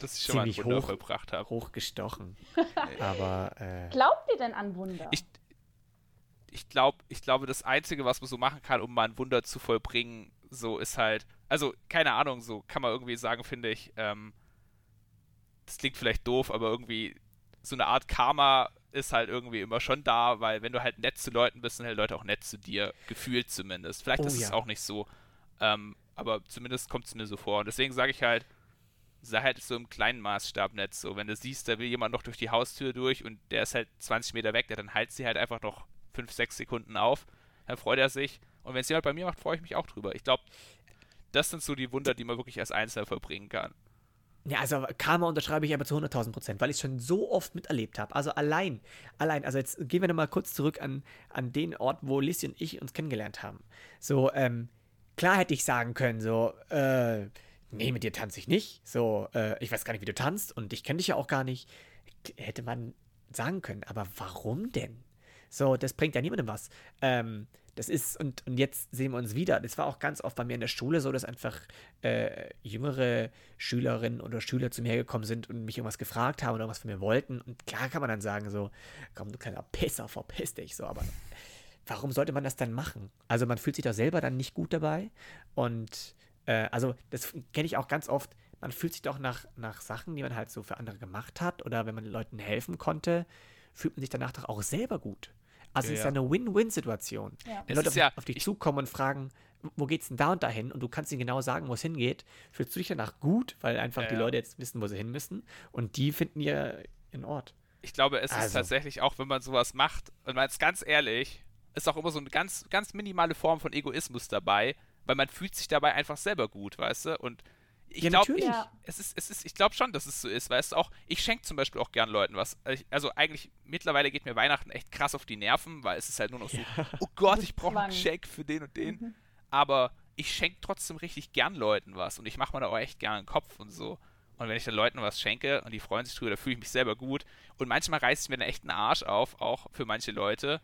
dass ich schon mal ein Wunder hoch, vollbracht habe. Hochgestochen. Aber äh, glaubt ihr denn an Wunder? Ich, ich glaube, ich glaube, das Einzige, was man so machen kann, um mal ein Wunder zu vollbringen, so ist halt, also keine Ahnung, so kann man irgendwie sagen, finde ich. Ähm, das klingt vielleicht doof, aber irgendwie so eine Art Karma ist halt irgendwie immer schon da, weil wenn du halt nett zu Leuten bist, sind halt Leute auch nett zu dir, gefühlt zumindest. Vielleicht oh, ist ja. es auch nicht so, ähm, aber zumindest kommt es mir so vor. Und deswegen sage ich halt, sei halt so im kleinen Maßstab nett so. Wenn du siehst, da will jemand noch durch die Haustür durch und der ist halt 20 Meter weg, ja, dann halt sie halt einfach noch 5, 6 Sekunden auf, dann freut er sich. Und wenn es jemand bei mir macht, freue ich mich auch drüber. Ich glaube, das sind so die Wunder, die man wirklich als Einzelner verbringen kann. Ja, also Karma unterschreibe ich aber zu 100.000 Prozent, weil ich es schon so oft miterlebt habe. Also allein, allein, also jetzt gehen wir nochmal kurz zurück an, an den Ort, wo Lissy und ich uns kennengelernt haben. So, ähm, klar hätte ich sagen können, so, äh, nee, mit dir tanze ich nicht. So, äh, ich weiß gar nicht, wie du tanzt und ich kenne dich ja auch gar nicht. Hätte man sagen können, aber warum denn? So, das bringt ja niemandem was. Ähm, das ist, und, und jetzt sehen wir uns wieder. Das war auch ganz oft bei mir in der Schule so, dass einfach äh, jüngere Schülerinnen oder Schüler zu mir gekommen sind und mich irgendwas gefragt haben oder was von mir wollten. Und klar kann man dann sagen, so, komm, du kleiner Pisser, verpiss dich, so, aber warum sollte man das dann machen? Also man fühlt sich doch selber dann nicht gut dabei. Und äh, also das kenne ich auch ganz oft. Man fühlt sich doch nach, nach Sachen, die man halt so für andere gemacht hat oder wenn man Leuten helfen konnte, fühlt man sich danach doch auch selber gut. Also ja, es ist ja eine Win-Win-Situation. Ja. Wenn Leute auf, ja, auf dich zukommen und fragen, wo geht's denn da und dahin? Und du kannst ihnen genau sagen, wo es hingeht, fühlst du dich danach gut, weil einfach die Leute jetzt wissen, wo sie hin müssen. Und die finden ihr in Ort. Ich glaube, es also. ist tatsächlich auch, wenn man sowas macht, und man ist ganz ehrlich, ist auch immer so eine ganz, ganz minimale Form von Egoismus dabei, weil man fühlt sich dabei einfach selber gut, weißt du? Und ich ja, glaube, ja. es ist, es ist, ich glaube schon, dass es so ist, weißt du auch, ich schenke zum Beispiel auch gern Leuten was. Also eigentlich, mittlerweile geht mir Weihnachten echt krass auf die Nerven, weil es ist halt nur noch so, ja. oh Gott, ich brauche ein Geschenk für den und den. Mhm. Aber ich schenke trotzdem richtig gern Leuten was und ich mache mir da auch echt gern einen Kopf und so. Und wenn ich den Leuten was schenke und die freuen sich drüber, da fühle ich mich selber gut. Und manchmal reißt es mir dann echt einen Arsch auf, auch für manche Leute.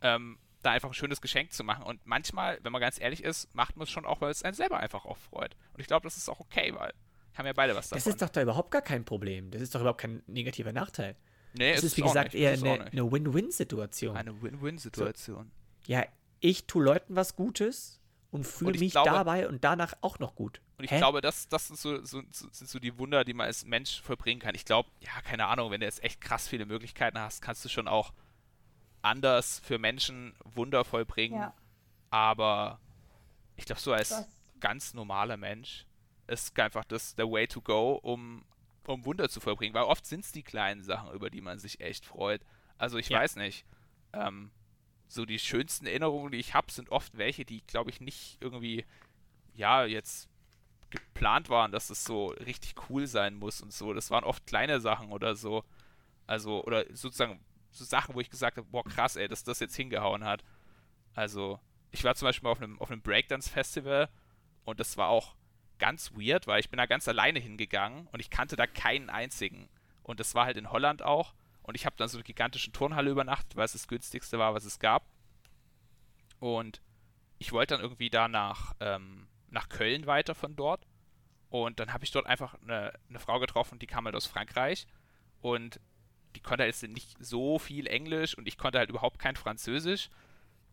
Ähm, da einfach ein schönes Geschenk zu machen. Und manchmal, wenn man ganz ehrlich ist, macht man es schon auch, weil es einen selber einfach auch freut. Und ich glaube, das ist auch okay, weil haben ja beide was davon. Das ist doch da überhaupt gar kein Problem. Das ist doch überhaupt kein negativer Nachteil. Nee, das ist, ist wie gesagt eher eine, eine Win-Win-Situation. Eine Win-Win-Situation. So, ja, ich tue Leuten was Gutes und fühle mich glaube, dabei und danach auch noch gut. Und ich Hä? glaube, das, das sind, so, so, sind so die Wunder, die man als Mensch vollbringen kann. Ich glaube, ja, keine Ahnung, wenn du jetzt echt krass viele Möglichkeiten hast, kannst du schon auch anders für Menschen wundervoll bringen. Ja. Aber ich glaube, so als das. ganz normaler Mensch ist einfach das der Way to go, um, um Wunder zu vollbringen. Weil oft sind es die kleinen Sachen, über die man sich echt freut. Also ich ja. weiß nicht. Ähm, so die schönsten Erinnerungen, die ich habe, sind oft welche, die, glaube ich, nicht irgendwie, ja, jetzt geplant waren, dass es so richtig cool sein muss und so. Das waren oft kleine Sachen oder so. Also, oder sozusagen so Sachen, wo ich gesagt habe, boah, krass, ey, dass das jetzt hingehauen hat. Also, ich war zum Beispiel mal auf einem, auf einem Breakdance-Festival und das war auch ganz weird, weil ich bin da ganz alleine hingegangen und ich kannte da keinen einzigen. Und das war halt in Holland auch. Und ich habe dann so eine gigantische Turnhalle übernachtet, weil es das günstigste war, was es gab. Und ich wollte dann irgendwie da nach, ähm, nach Köln weiter von dort. Und dann habe ich dort einfach eine, eine Frau getroffen, die kam halt aus Frankreich. Und die konnte halt jetzt nicht so viel Englisch und ich konnte halt überhaupt kein Französisch.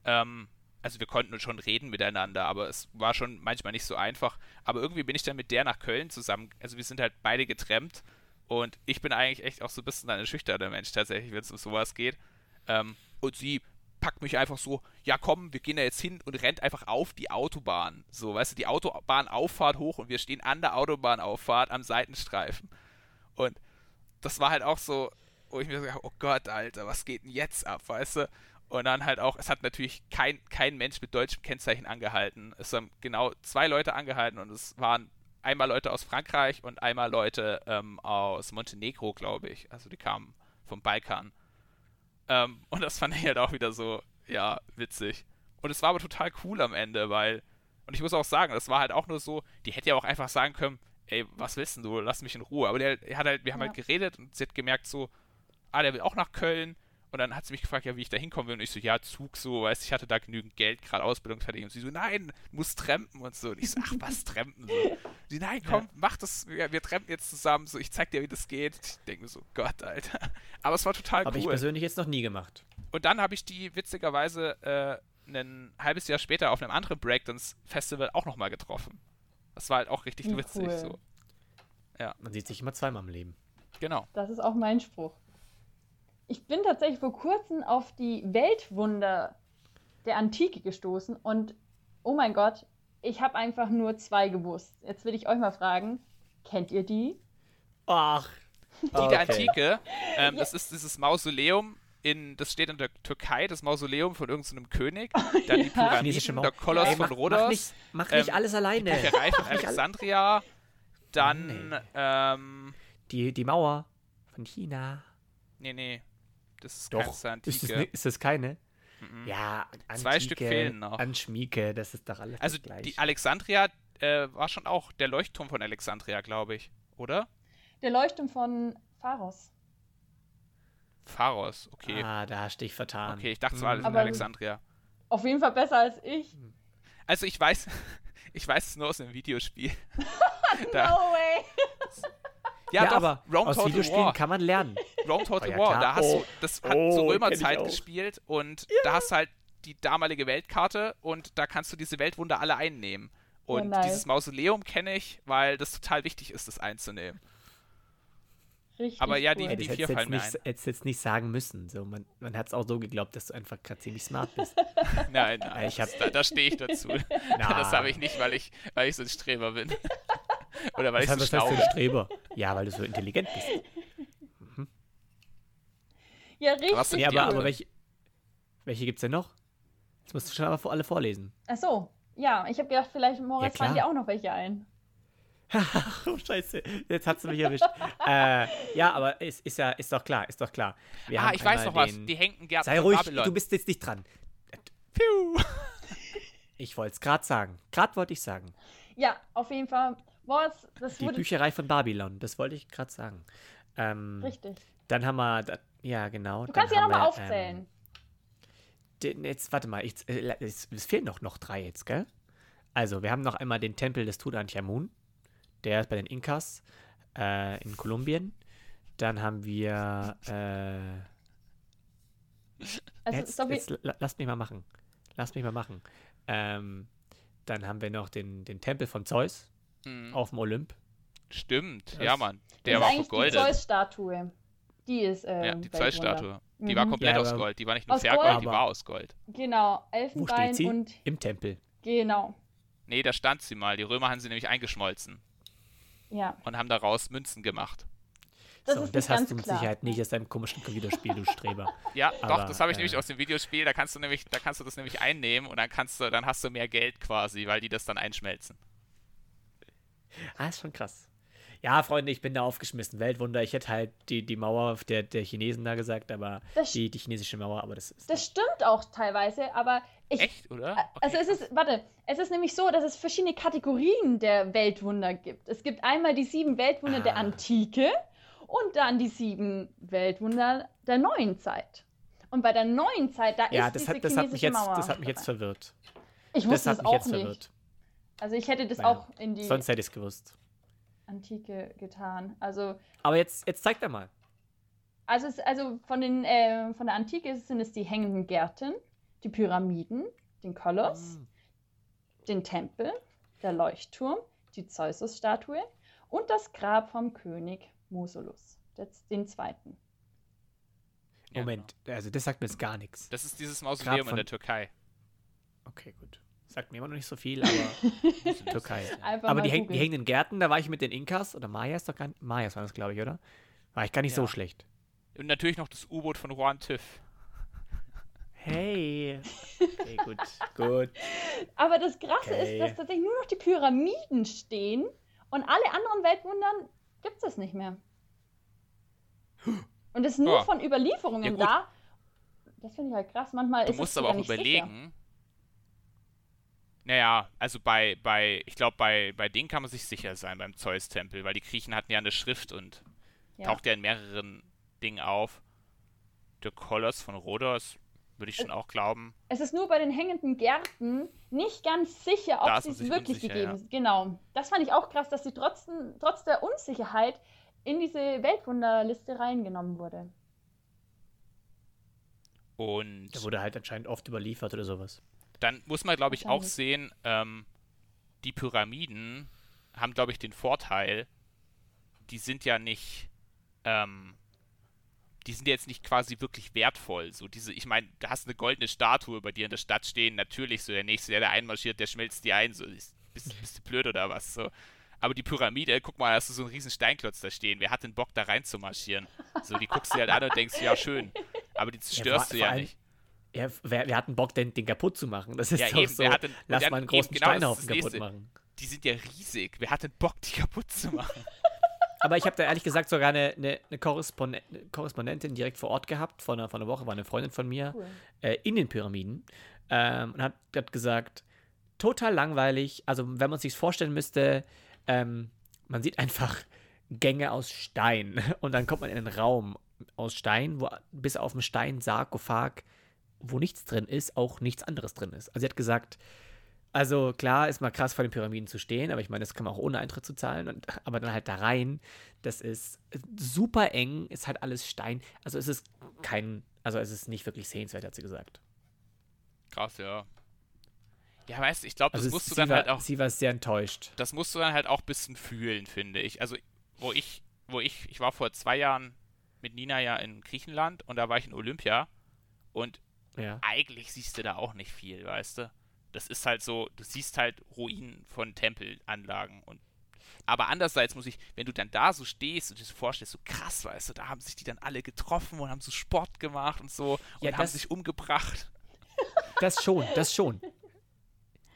Ähm, also wir konnten schon reden miteinander, aber es war schon manchmal nicht so einfach. Aber irgendwie bin ich dann mit der nach Köln zusammen, also wir sind halt beide getrennt und ich bin eigentlich echt auch so ein bisschen ein schüchterner Mensch tatsächlich, wenn es um sowas geht. Ähm, und sie packt mich einfach so, ja komm, wir gehen da jetzt hin und rennt einfach auf die Autobahn. So, weißt du, die Autobahnauffahrt hoch und wir stehen an der Autobahnauffahrt am Seitenstreifen. Und das war halt auch so, wo ich mir so, oh Gott, Alter, was geht denn jetzt ab, weißt du? Und dann halt auch, es hat natürlich kein, kein Mensch mit deutschem Kennzeichen angehalten. Es haben genau zwei Leute angehalten und es waren einmal Leute aus Frankreich und einmal Leute ähm, aus Montenegro, glaube ich. Also die kamen vom Balkan. Ähm, und das fand ich halt auch wieder so, ja, witzig. Und es war aber total cool am Ende, weil, und ich muss auch sagen, das war halt auch nur so, die hätte ja auch einfach sagen können, ey, was willst denn du, lass mich in Ruhe. Aber der, der hat halt, wir haben ja. halt geredet und sie hat gemerkt so, ah, der will auch nach Köln. Und dann hat sie mich gefragt, ja, wie ich da hinkommen will. Und ich so, ja, Zug so, weißt du, ich hatte da genügend Geld, gerade Ausbildung fertig. Und sie so, nein, muss trampen und so. Und ich so, ach, was trampen? So. [laughs] Sie, nein, komm, ja. mach das, wir, wir trampen jetzt zusammen. So, ich zeig dir, wie das geht. Ich denke mir so, Gott, Alter. Aber es war total Hab cool. Habe ich persönlich jetzt noch nie gemacht. Und dann habe ich die witzigerweise äh, ein halbes Jahr später auf einem anderen Breakdance-Festival auch nochmal getroffen. Das war halt auch richtig cool. witzig. So. Ja. Man sieht sich immer zweimal im Leben. Genau. Das ist auch mein Spruch. Ich bin tatsächlich vor kurzem auf die Weltwunder der Antike gestoßen und oh mein Gott, ich habe einfach nur zwei gewusst. Jetzt will ich euch mal fragen, kennt ihr die? Ach. Die okay. der Antike, ähm, ja. das ist dieses Mausoleum in, das steht in der Türkei, das Mausoleum von irgendeinem König. Dann [laughs] die Pyramiden, der Koloss Ey, von mach, Rhodos. Mach nicht, mach nicht ähm, alles alleine. Die Bücherei von Alexandria. Dann, nee. ähm, die, die Mauer von China. Nee, nee. Das ist Doch. keine Antike. Ist das, ist das keine? Mhm. Ja, Antike, Zwei Stück fehlen noch. An Schmieke, das ist doch alles Also gleich. die Alexandria äh, war schon auch der Leuchtturm von Alexandria, glaube ich, oder? Der Leuchtturm von Pharos. Pharos, okay. Ah, da hast du dich vertan. Okay, ich dachte, es war alles in Alexandria. Auf jeden Fall besser als ich. Also ich weiß, [laughs] ich weiß es nur aus einem Videospiel. [laughs] da, no way! [laughs] Ja, ja doch, aber Rome aus Total Videospielen War. kann man lernen. Rome Total oh, ja, War, da hast oh. du, das hat oh, zur Römerzeit gespielt und ja. da hast du halt die damalige Weltkarte und da kannst du diese Weltwunder alle einnehmen. Und nice. dieses Mausoleum kenne ich, weil das total wichtig ist, das einzunehmen. Richtig aber ja, die, cool. die vier fallen mir nicht, ein. Hättest jetzt nicht sagen müssen. So, man man hat es auch so geglaubt, dass du einfach gerade ziemlich smart bist. [laughs] nein, nein, ich hab, da, da stehe ich dazu. [laughs] das habe ich nicht, weil ich, weil ich so ein Streber bin. [laughs] Oder weil was ich so schlau bin. Streber? Ja, weil du so intelligent bist. Mhm. Ja, richtig. Was ja, aber, aber welche, welche gibt es denn noch? Jetzt musst du schon aber alle vorlesen. Ach so, ja, ich habe gedacht, vielleicht Moritz ja, fallen dir auch noch welche ein. [laughs] oh, scheiße, jetzt hat sie mich erwischt. äh, ja, aber ist, ist ja, ist doch klar, ist doch klar. Wir ah, ich weiß noch was, die hängen Gärten Sei ruhig, Babylon. du bist jetzt nicht dran. Piu. ich wollte es gerade sagen. Gerade wollte ich sagen. Ja, auf jeden Fall. Das Die Bücherei von Babylon, das wollte ich gerade sagen. Ähm, Richtig. Dann haben wir, ja genau. Du kannst ja nochmal aufzählen. Ähm, jetzt, warte mal, ich, äh, es, es, fehlen noch, noch drei jetzt, gell? Also, wir haben noch einmal den Tempel des Tutanchamun. Der ist bei den Inkas äh, in Kolumbien. Dann haben wir. Äh, also, jetzt, jetzt, lasst mich mal machen. Lasst mich mal machen. Ähm, dann haben wir noch den, den Tempel von Zeus mhm. auf dem Olymp. Stimmt, das ja, Mann. Der war vergoldet. Die Zeus-Statue. Die ist. Ähm, ja, die Zeus-Statue. Die mhm. war komplett ja, aus Gold. Die war nicht nur Vergold, die war aus Gold. Genau, Elfenbein und. Im Tempel. Genau. Nee, da stand sie mal. Die Römer haben sie nämlich eingeschmolzen. Ja. Und haben daraus Münzen gemacht. Das, so, das hast du mit klar. Sicherheit nicht aus deinem komischen Computerspiel, du Streber. [laughs] ja, Aber, doch, das habe ich äh, nämlich aus dem Videospiel. Da kannst du nämlich, da kannst du das nämlich einnehmen und dann kannst du, dann hast du mehr Geld quasi, weil die das dann einschmelzen. [laughs] Ah, ist schon krass. Ja, Freunde, ich bin da aufgeschmissen. Weltwunder. Ich hätte halt die, die Mauer der, der Chinesen da gesagt, aber die, die chinesische Mauer, aber das ist. Das stimmt auch teilweise, aber ich. Echt, oder? Okay. Also es ist, warte, es ist nämlich so, dass es verschiedene Kategorien der Weltwunder gibt. Es gibt einmal die sieben Weltwunder ah. der Antike und dann die sieben Weltwunder der neuen Zeit. Und bei der neuen Zeit, da ja, ist das diese hat, das hat mich jetzt, Mauer Das hat mich jetzt verwirrt. Ich wusste das, das auch nicht. Verwirrt. Also ich hätte das Weil, auch in die Sonst hätte ich es gewusst. Antike getan. Also. Aber jetzt, jetzt zeig doch mal. Also, es, also von, den, äh, von der Antike sind es die hängenden Gärten, die Pyramiden, den Koloss, Mm. den Tempel, der Leuchtturm, die Zeusus-Statue und das Grab vom König Musolus, das- den zweiten. Moment, also das sagt mir jetzt gar nichts. Das ist dieses Mausoleum in von- der Türkei. Okay, gut. Sagt mir immer noch nicht so viel, aber [laughs] Türkei. Einfach Aber die, häng, die hängenden Gärten, da war ich mit den Inkas oder Mayas doch gar nicht. Mayas waren das, glaube ich, oder? War ich gar nicht so Ja. schlecht. Und natürlich noch das U-Boot von Juan TÜV. Hey. Okay, gut. [laughs] gut. Aber das Krasse Okay. ist, dass tatsächlich nur noch die Pyramiden stehen und alle anderen Weltwundern gibt es nicht mehr. Und es ist nur Ja. von Überlieferungen Ja, da. Das finde ich halt krass. Manchmal Du ist musst es aber auch nicht sicher. Naja, also bei, bei, ich glaube, bei, bei denen kann man sich sicher sein, beim Zeus-Tempel, weil die Griechen hatten ja eine Schrift und Ja. taucht ja in mehreren Dingen auf. Der Koloss von Rhodos, würde ich schon auch glauben. Es ist nur bei den hängenden Gärten nicht ganz sicher, Da ob sie es wirklich unsicher, gegeben ja. Genau. Das fand ich auch krass, dass sie trotz, trotz der Unsicherheit in diese Weltwunderliste reingenommen wurde. Und Der wurde halt anscheinend oft überliefert oder sowas. Dann muss man, glaube ich, auch sehen, ähm, die Pyramiden haben, glaube ich, den Vorteil, die sind ja nicht, ähm, die sind jetzt nicht quasi wirklich wertvoll. So diese, ich meine, du hast eine goldene Statue bei dir in der Stadt stehen, natürlich, so der nächste, der da einmarschiert, der schmelzt die ein, so ist, bist, bist du blöd oder was? So. Aber die Pyramide, guck mal, da hast du so einen riesen Steinklotz da stehen. Wer hat den Bock, da rein zu marschieren? So, die guckst du halt an und denkst, ja, schön. Aber die zerstörst vor- du ja allem- nicht. Ja, wer, wer hat einen Bock, den, den kaputt zu machen? Das ist Ja, doch eben, so. denn- Lass mal einen großen genau Steinhaufen kaputt Nächste. machen. Die sind ja riesig. Wer hat denn Bock, die kaputt zu machen? [laughs] Aber ich habe da ehrlich gesagt sogar eine, eine, eine, Korrespon eine Korrespondentin direkt vor Ort gehabt. Vor einer, vor einer Woche war eine Freundin von mir Cool. äh, in den Pyramiden ähm, und hat, hat gesagt, total langweilig. Also wenn man sich vorstellen müsste, ähm, man sieht einfach [laughs] Gänge aus Stein [laughs] und dann kommt man in einen Raum aus Stein, wo bis auf dem Stein Sarkophag, wo nichts drin ist, auch nichts anderes drin ist. Also sie hat gesagt, also klar ist mal krass vor den Pyramiden zu stehen, aber ich meine, das kann man auch ohne Eintritt zu zahlen. Und, aber dann halt da rein, das ist super eng, ist halt alles Stein. Also es ist kein, also es ist nicht wirklich sehenswert, hat sie gesagt. Krass, ja. Ja, weißt du, ich glaube, das Also musst du dann war, halt auch, sie war sehr enttäuscht. das musst du dann halt auch ein bisschen fühlen, finde ich. Also, wo ich, wo ich, ich war vor zwei Jahren mit Nina ja in Griechenland und da war ich in Olympia und Ja. eigentlich siehst du da auch nicht viel, weißt du? Das ist halt so, du siehst halt Ruinen von Tempelanlagen und aber andererseits muss ich, wenn du dann da so stehst und dir so vorstellst, so krass, weißt du, da haben sich die dann alle getroffen und haben so Sport gemacht und so und Ja, haben das- sich umgebracht. [laughs] Das schon, das schon.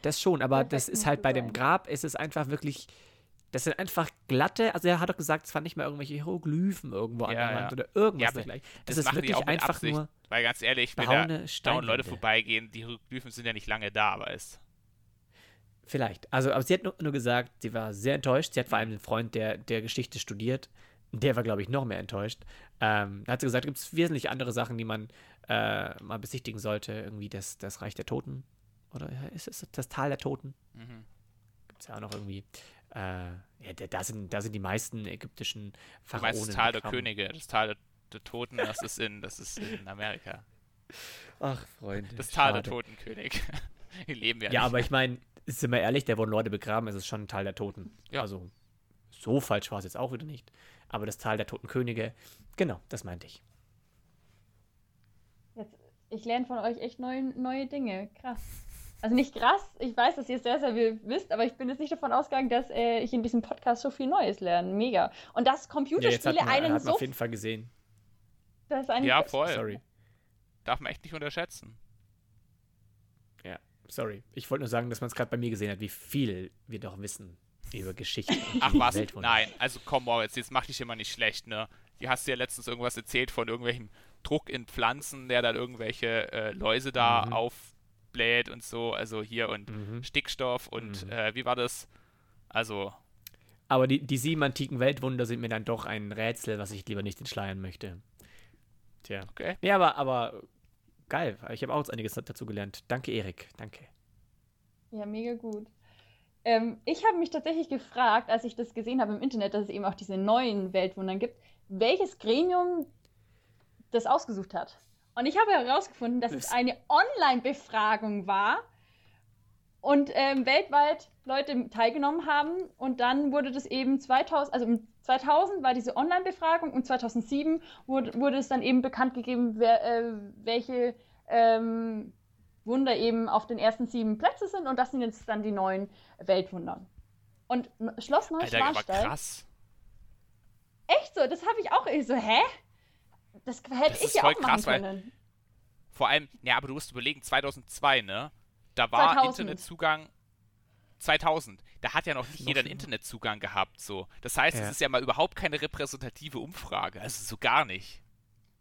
Das schon, aber Perfekt das ist halt bei dem. Grab, ist es einfach wirklich, das sind einfach glatte, also er hat doch gesagt, es waren nicht mehr irgendwelche Hieroglyphen irgendwo an Ja, der ja. Wand oder irgendwas Ja, dergleichen. Das Es ist wirklich einfach Absicht, nur weil ganz ehrlich, wenn da dauernd Leute Steinwände. vorbeigehen, die Hieroglyphen sind ja nicht lange da, weißt Vielleicht. Also, aber sie hat nur, nur gesagt, sie war sehr enttäuscht. Sie hat vor allem einen Freund, der, der Geschichte studiert. Der war, glaube ich, noch mehr enttäuscht. Ähm, da hat sie gesagt, gibt es wesentlich andere Sachen, die man äh, mal besichtigen sollte. Irgendwie das, das Reich der Toten. Oder ist es das Tal der Toten? Mhm. Gibt es ja auch noch irgendwie. Äh, ja, da, sind, da sind die meisten ägyptischen Du Pharaonen. meinst das Tal der. Könige, das Tal der, der Toten, das ist in, das ist in Amerika. Ach, Freunde. Das Tal der. Totenkönig. [laughs] Die leben ja, Ja, nicht. aber ich meine, sind wir ehrlich, da wurden Leute begraben, es ist schon ein Tal der Toten. Ja. Also, so falsch war es jetzt auch wieder nicht. Aber das Tal der Toten Könige, genau, das meinte ich. Jetzt, ich lerne von euch echt neue, neue Dinge. Krass. Also nicht krass, ich weiß, dass ihr es sehr, sehr viel wisst, aber ich bin jetzt nicht davon ausgegangen, dass äh, ich in diesem Podcast so viel Neues lerne. Mega. Und dass Ja, jetzt Computerspiele hat man, einen hat man so. auf jeden Fall gesehen. Das ist eigentlich ja, voll. Sorry. Darf man echt nicht unterschätzen. Ja, sorry. Ich wollte nur sagen, dass man es gerade bei mir gesehen hat, wie viel wir doch wissen über Geschichte. Ach was? Weltwunder. Nein, also komm Moritz, jetzt mach dich immer nicht schlecht, ne? Du hast ja letztens irgendwas erzählt von irgendwelchem Druck in Pflanzen, der dann irgendwelche äh, Läuse da Mhm. aufbläht und so, also hier und Mhm. Stickstoff und Mhm. äh, wie war das? Also, Aber die, die sieben antiken Weltwunder sind mir dann doch ein Rätsel, was ich lieber nicht entschleiern möchte. Tja. okay. Nee, aber, aber geil. Ich habe auch jetzt einiges dazu gelernt. Danke, Erik. Danke. Ja, mega gut. Ähm, ich habe mich tatsächlich gefragt, als ich das gesehen habe im Internet, dass es eben auch diese neuen Weltwundern gibt, welches Gremium das ausgesucht hat. Und ich habe herausgefunden, dass es Das- eine Online-Befragung war und ähm, weltweit Leute teilgenommen haben. Und dann wurde das eben 2000, also 2000 war diese Online-Befragung und 2007 wurde, wurde es dann eben bekannt gegeben, wer, äh, welche ähm, Wunder eben auf den ersten sieben Plätzen sind. Und das sind jetzt dann die neuen Weltwunder. Und Schloss Neuschwanstein. krass. Echt so? Das habe ich auch ich so, hä? Das hätte das ich ja auch machen können. Vor allem, ja, aber du musst überlegen, 2002, ne? Da war 2000. Internetzugang 2000. Da hat ja noch nicht noch jeder einen Internetzugang gehabt, so. Das heißt, ja. es ist ja mal überhaupt keine repräsentative Umfrage, also so gar nicht.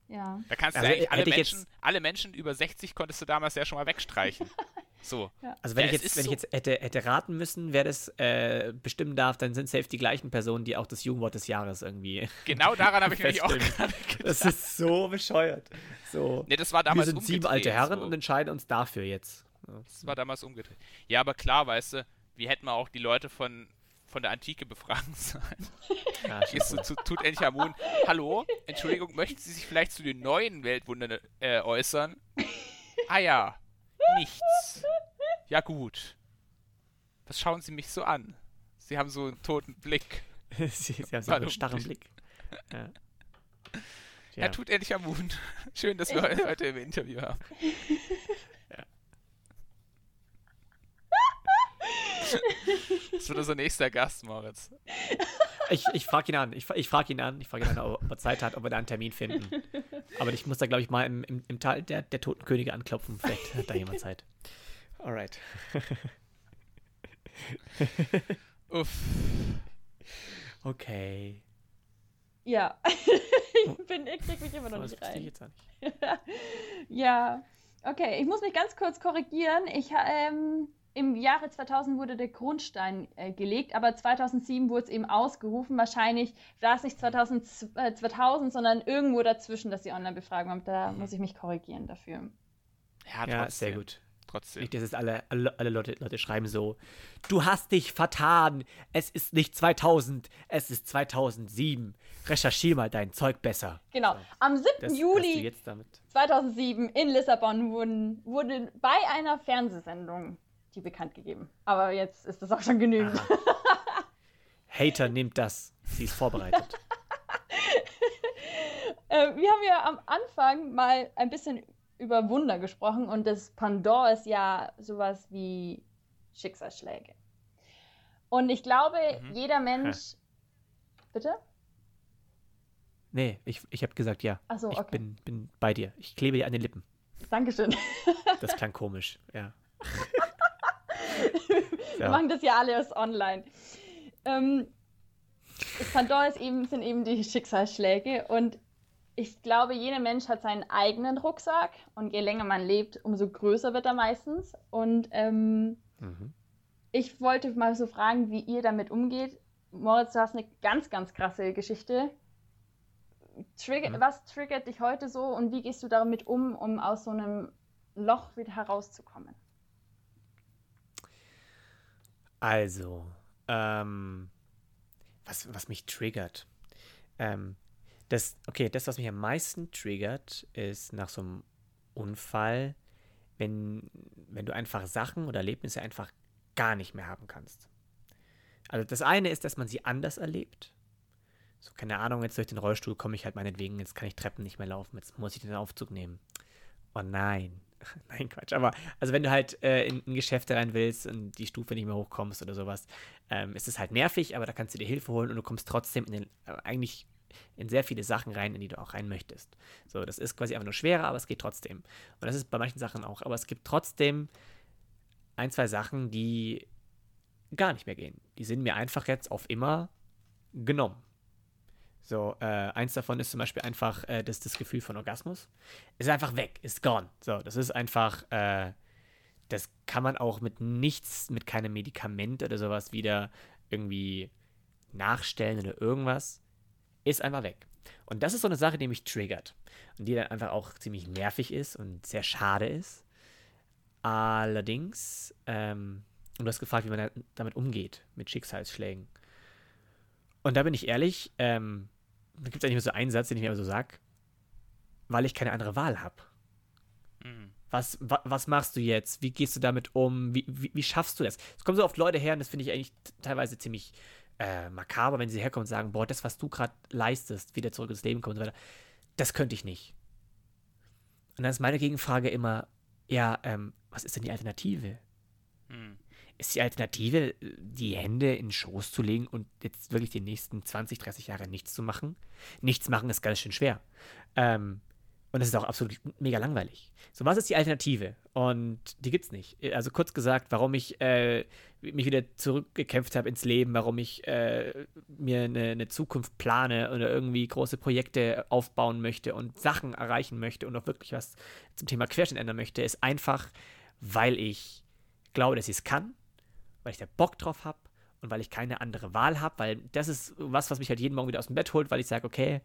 Ja. Da kannst also, du eigentlich alle Menschen, alle Menschen über 60 konntest du damals ja schon mal wegstreichen. [laughs] So. Ja. Also wenn, ja, ich jetzt, wenn so ich jetzt hätte, hätte raten müssen, wer das äh, bestimmen darf, dann sind safe die gleichen Personen, die auch das Jugendwort des Jahres irgendwie. [laughs] Genau daran habe ich mich auch gerade gedacht. Das ist so bescheuert. So. Nee, das war damals Wir sind sieben alte Herren so. und entscheiden uns dafür jetzt. Das war damals umgedreht. Ja, aber klar, weißt du, wie hätten wir auch die Leute von, von der Antike befragen [laughs] sollen? Ja, Gehst zu Tutanchamun. Hallo, Entschuldigung, möchten Sie sich vielleicht zu den neuen Weltwundern äh, äußern? Ah ja, nichts. Ja gut. Was schauen Sie mich so an? Sie haben so einen toten Blick. [laughs] Sie, Sie haben so einen starren Blick. Ja. Ja. tut endlich am Moon. Schön, dass wir [laughs] heute im Interview haben. Das wird unser nächster Gast, Moritz. Ich, ich frage ihn an. Ich, ich frage ihn an. Ich frage ihn an, ob er Zeit hat, ob wir da einen Termin finden. Aber ich muss da, glaube ich, mal im, im, im Tal der, der Toten Könige anklopfen. Vielleicht hat da jemand Zeit. Alright. Uff. Okay. Ja. [laughs] ich, bin, ich krieg mich immer noch nicht rein. Ich jetzt nicht. [laughs] ja. Okay, ich muss mich ganz kurz korrigieren. Ich, ähm, im Jahre 2000 wurde der Grundstein äh, gelegt, aber 2007 wurde es eben ausgerufen. Wahrscheinlich war es nicht 2000, äh, 2000 sondern irgendwo dazwischen, dass die Online-Befragung haben. Da mhm. muss ich mich korrigieren dafür. Ja, ja sehr gut. Trotzdem. Nicht, dass jetzt alle, alle, alle Leute, Leute schreiben so: Du hast dich vertan. Es ist nicht 2000, es ist 2007. Recherchier mal dein Zeug besser. Genau. So. Am 7. Das, Juli 2007 in Lissabon wurden, wurde bei einer Fernsehsendung die bekannt gegeben. Aber jetzt ist das auch schon genügend. [laughs] Hater nimmt das. Sie ist vorbereitet. [laughs] äh, wir haben ja am Anfang mal ein bisschen über Wunder gesprochen und das Pandor ist ja sowas wie Schicksalsschläge. Und ich glaube, mhm. jeder Mensch. Ja. Bitte? Nee, ich, ich habe gesagt ja. Achso, okay. Ich bin, bin bei dir. Ich klebe dir an den Lippen. Dankeschön. das klang komisch, ja. [laughs] [laughs] Wir machen das ja alle erst online. Ähm, das Pandora ist eben, sind eben die Schicksalsschläge und ich glaube, jeder Mensch hat seinen eigenen Rucksack und je länger man lebt, umso größer wird er meistens. Und ähm, mhm. ich wollte mal so fragen, wie ihr damit umgeht. Moritz, du hast eine ganz, ganz krasse Geschichte. Trigger, mhm. Was triggert dich heute so und wie gehst du damit um, um aus so einem Loch wieder herauszukommen? Also, ähm, was, was mich triggert. Ähm, das, okay, das, was mich am meisten triggert, ist nach so einem Unfall, wenn, wenn du einfach Sachen oder Erlebnisse einfach gar nicht mehr haben kannst. Also das eine ist, dass man sie anders erlebt. So, keine Ahnung, jetzt durch den Rollstuhl komme ich halt meinetwegen, jetzt kann ich Treppen nicht mehr laufen, jetzt muss ich den Aufzug nehmen. Oh nein, [laughs] Nein, Quatsch. Aber also wenn du halt äh, in, in Geschäfte rein willst und die Stufe nicht mehr hochkommst oder sowas, ähm, ist es halt nervig, aber da kannst du dir Hilfe holen und du kommst trotzdem in den, äh, eigentlich in sehr viele Sachen rein, in die du auch rein möchtest. So, das ist quasi einfach nur schwerer, aber es geht trotzdem. Und das ist bei manchen Sachen auch. Aber es gibt trotzdem ein, zwei Sachen, die gar nicht mehr gehen. Die sind mir einfach jetzt auf immer genommen. So, äh, eins davon ist zum Beispiel einfach äh, das, das Gefühl von Orgasmus. Ist einfach weg, ist gone. So, das ist einfach, äh, das kann man auch mit nichts, mit keinem Medikament oder sowas wieder irgendwie nachstellen oder irgendwas. Ist einfach weg. Und das ist so eine Sache, die mich triggert. Und die dann einfach auch ziemlich nervig ist und sehr schade ist. Allerdings, ähm, und du hast gefragt, wie man damit umgeht, mit Schicksalsschlägen. Und da bin ich ehrlich, ähm, gibt es eigentlich nur so einen Satz, den ich mir aber so sage, weil ich keine andere Wahl habe. Mhm. Was, wa, was machst du jetzt? Wie gehst du damit um? Wie, wie, wie schaffst du das? Es kommen so oft Leute her und das finde ich eigentlich teilweise ziemlich äh, makaber, wenn sie herkommen und sagen, boah, das, was du gerade leistest, wieder zurück ins Leben kommen und so weiter, das könnte ich nicht. Und dann ist meine Gegenfrage immer, ja, ähm, was ist denn die Alternative? Hm. Ist die Alternative, die Hände in den Schoß zu legen und jetzt wirklich die nächsten 20, 30 Jahre nichts zu machen? Nichts machen ist ganz schön schwer. Ähm, und es ist auch absolut mega langweilig. So, was ist die Alternative? Und die gibt es nicht. Also kurz gesagt, warum ich äh, mich wieder zurückgekämpft habe ins Leben, warum ich äh, mir eine, eine, Zukunft plane oder irgendwie große Projekte aufbauen möchte und Sachen erreichen möchte und auch wirklich was zum Thema Querschnitt ändern möchte, ist einfach, weil ich glaube, dass ich es kann, weil ich da Bock drauf habe und weil ich keine andere Wahl habe, weil das ist was, was mich halt jeden Morgen wieder aus dem Bett holt, weil ich sage, okay,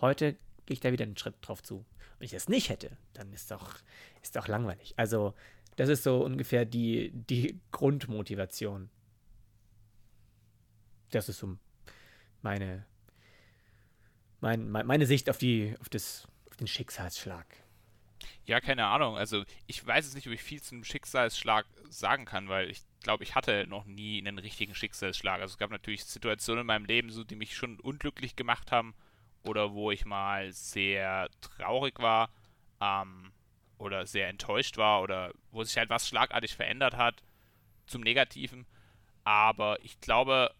heute gehe ich da wieder einen Schritt drauf zu. Wenn ich das nicht hätte, dann ist doch, ist doch langweilig. Also, das ist so ungefähr die, die Grundmotivation. Das ist so meine, mein, meine Sicht auf, die, auf, das, auf den Schicksalsschlag. Ja, keine Ahnung. Also ich weiß jetzt nicht, ob ich viel zum Schicksalsschlag sagen kann, weil ich glaube, ich hatte noch nie einen richtigen Schicksalsschlag. Also es gab natürlich Situationen in meinem Leben, so, die mich schon unglücklich gemacht haben oder wo ich mal sehr traurig war ähm, oder sehr enttäuscht war oder wo sich halt was schlagartig verändert hat zum Negativen. Aber ich glaube,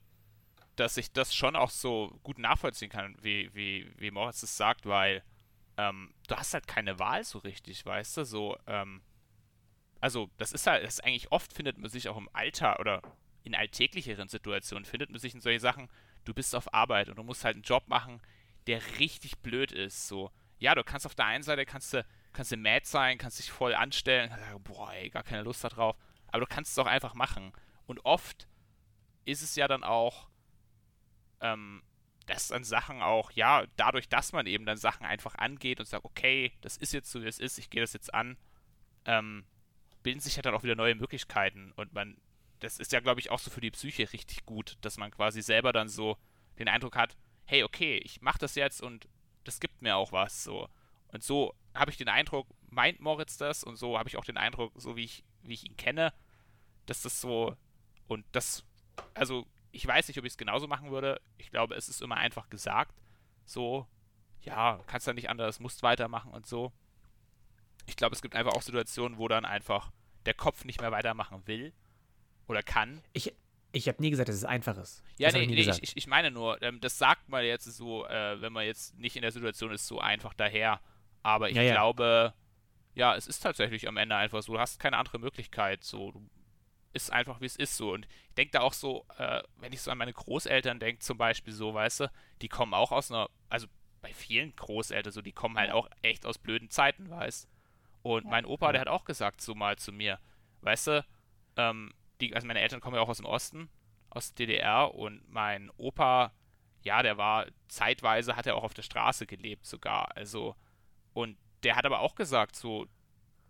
dass ich das schon auch so gut nachvollziehen kann, wie, wie, wie Moritz es sagt, weil ähm, du hast halt keine Wahl so richtig, weißt du? So, ähm, also das ist halt, das ist eigentlich oft findet man sich auch im Alter oder in alltäglicheren Situationen, findet man sich in solche Sachen, du bist auf Arbeit und du musst halt einen Job machen, der richtig blöd ist. So, ja, du kannst auf der einen Seite kannst du, kannst du mad sein, kannst dich voll anstellen, boah, ey, gar keine Lust darauf. Aber du kannst es auch einfach machen. Und oft ist es ja dann auch, ähm, dass dann Sachen auch, ja, dadurch, dass man eben dann Sachen einfach angeht und sagt, okay, das ist jetzt so, wie es ist, ich gehe das jetzt an, ähm, bilden sich ja dann auch wieder neue Möglichkeiten. Und man, das ist ja, glaube ich, auch so für die Psyche richtig gut, dass man quasi selber dann so den Eindruck hat, hey, okay, ich mache das jetzt und das gibt mir auch was. So. Und so habe ich den Eindruck, meint Moritz das und so habe ich auch den Eindruck, so wie ich, wie ich ihn kenne, dass das so und das, also ich weiß nicht, ob ich es genauso machen würde. Ich glaube, es ist immer einfach gesagt. So, ja, kannst ja nicht anders, musst weitermachen und so. Ich glaube, es gibt einfach auch Situationen, wo dann einfach der Kopf nicht mehr weitermachen will oder kann. Ich, ich habe nie gesagt, dass es einfach ist. Ja, nee, nee ich, ich, meine nur, ähm, das sagt man jetzt so, äh, wenn man jetzt nicht in der Situation ist, so einfach daher. Aber ich ja, glaube, ja. ja, es ist tatsächlich am Ende einfach so. Du hast keine andere Möglichkeit. So, du ist einfach, wie es ist so. Und ich denke da auch so, äh, wenn ich so an meine Großeltern denke, zum Beispiel so, weißt du, die kommen auch aus einer, also bei vielen Großeltern so, die kommen halt auch echt aus blöden Zeiten, weißt. Und ja. mein Opa, der hat auch gesagt so mal zu mir, weißt du, ähm, die, also meine Eltern kommen ja auch aus dem Osten, aus DDR und mein Opa, ja, der war zeitweise, hat er auch auf der Straße gelebt sogar, also. Und der hat aber auch gesagt, so,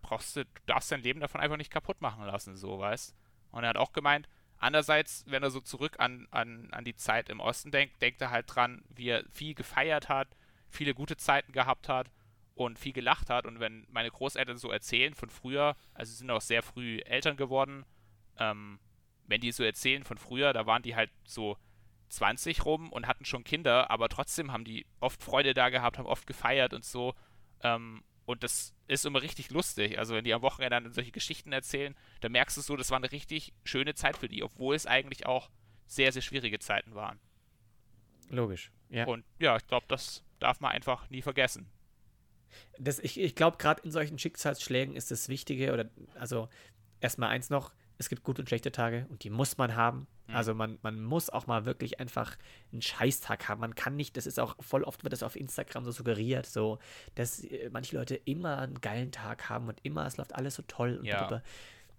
brauchst du, du darfst dein Leben davon einfach nicht kaputt machen lassen, so, weißt Und er hat auch gemeint, andererseits, wenn er so zurück an, an, an die Zeit im Osten denkt, denkt er halt dran, wie er viel gefeiert hat, viele gute Zeiten gehabt hat und viel gelacht hat. Und wenn meine Großeltern so erzählen von früher, also sie sind auch sehr früh Eltern geworden, ähm, wenn die so erzählen von früher, da waren die halt so 20 rum und hatten schon Kinder, aber trotzdem haben die oft Freude da gehabt, haben oft gefeiert und so. Ähm, und das ist immer richtig lustig. Also wenn die am Wochenende dann solche Geschichten erzählen, dann merkst du so, das war eine richtig schöne Zeit für die, obwohl es eigentlich auch sehr, sehr schwierige Zeiten waren. Logisch, ja. Und ja, ich glaube, das darf man einfach nie vergessen. Das, ich ich glaube, gerade in solchen Schicksalsschlägen ist das Wichtige, oder also erstmal eins noch, es gibt gute und schlechte Tage und die muss man haben. Mhm. Also man, man muss auch mal wirklich einfach einen Scheißtag haben. Man kann nicht, das ist auch voll oft wird das auf Instagram so suggeriert, so, dass äh, manche Leute immer einen geilen Tag haben und immer, es läuft alles so toll und ja.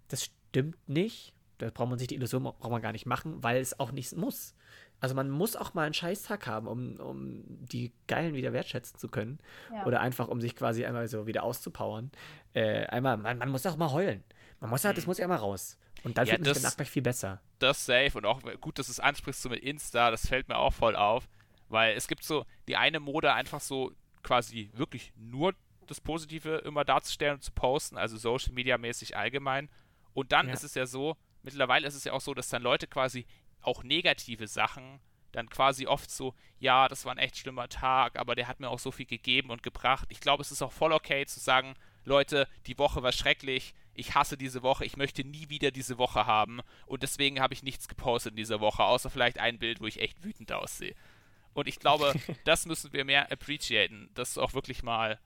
Das stimmt nicht. Da braucht man sich die Illusion braucht man gar nicht machen, weil es auch nicht muss. Also man muss auch mal einen Scheißtag haben, um, um die Geilen wieder wertschätzen zu können. Ja. Oder einfach, um sich quasi einmal so wieder auszupowern. Äh, einmal, man, man muss auch mal heulen. Man muss halt, das mhm. muss ja immer raus. Und dann ja, fühlt man sich danach gleich viel besser. Das safe und auch gut, dass du es ansprichst so mit Insta, das fällt mir auch voll auf. Weil es gibt so die eine Mode einfach so quasi wirklich nur das Positive immer darzustellen und zu posten, also Social Media mäßig allgemein. Und dann Ja. ist es ja so, mittlerweile ist es ja auch so, dass dann Leute quasi auch negative Sachen dann quasi oft so, ja, das war ein echt schlimmer Tag, aber der hat mir auch so viel gegeben und gebracht. Ich glaube, es ist auch voll okay zu sagen, Leute, die Woche war schrecklich, ich hasse diese Woche, ich möchte nie wieder diese Woche haben und deswegen habe ich nichts gepostet in dieser Woche, außer vielleicht ein Bild, wo ich echt wütend aussehe. Und ich glaube, [laughs] das müssen wir mehr appreciaten, dass du auch wirklich mal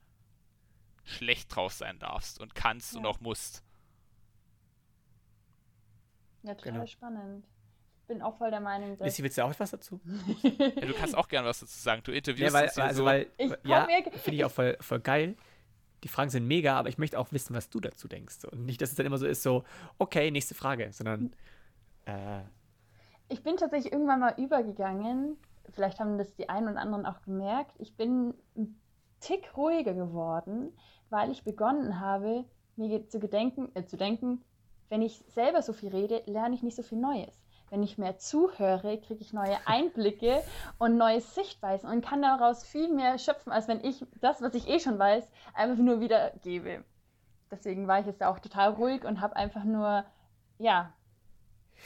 schlecht drauf sein darfst und kannst und Ja. auch musst. Ja, total Genau. spannend. Ich bin auch voll der Meinung, dass. Lissy, willst du auch etwas dazu? [laughs] Ja, du kannst auch gerne was dazu sagen. Du Ja, interviewst weil, uns hier also, so. weil, Ich ja, finde ich auch voll, voll geil. Die Fragen sind mega, aber ich möchte auch wissen, was du dazu denkst. Und nicht, dass es dann immer so ist, so, okay, nächste Frage, sondern, äh, Ich bin tatsächlich irgendwann mal übergegangen. Vielleicht haben das die einen und anderen auch gemerkt. Ich bin ein Tick ruhiger geworden, weil ich begonnen habe, mir zu gedenken, äh, zu denken, wenn ich selber so viel rede, lerne ich nicht so viel Neues. Wenn ich mehr zuhöre, kriege ich neue Einblicke und neue Sichtweisen und kann daraus viel mehr schöpfen, als wenn ich das, was ich eh schon weiß, einfach nur wiedergebe. Deswegen war ich jetzt auch total ruhig und habe einfach nur, ja,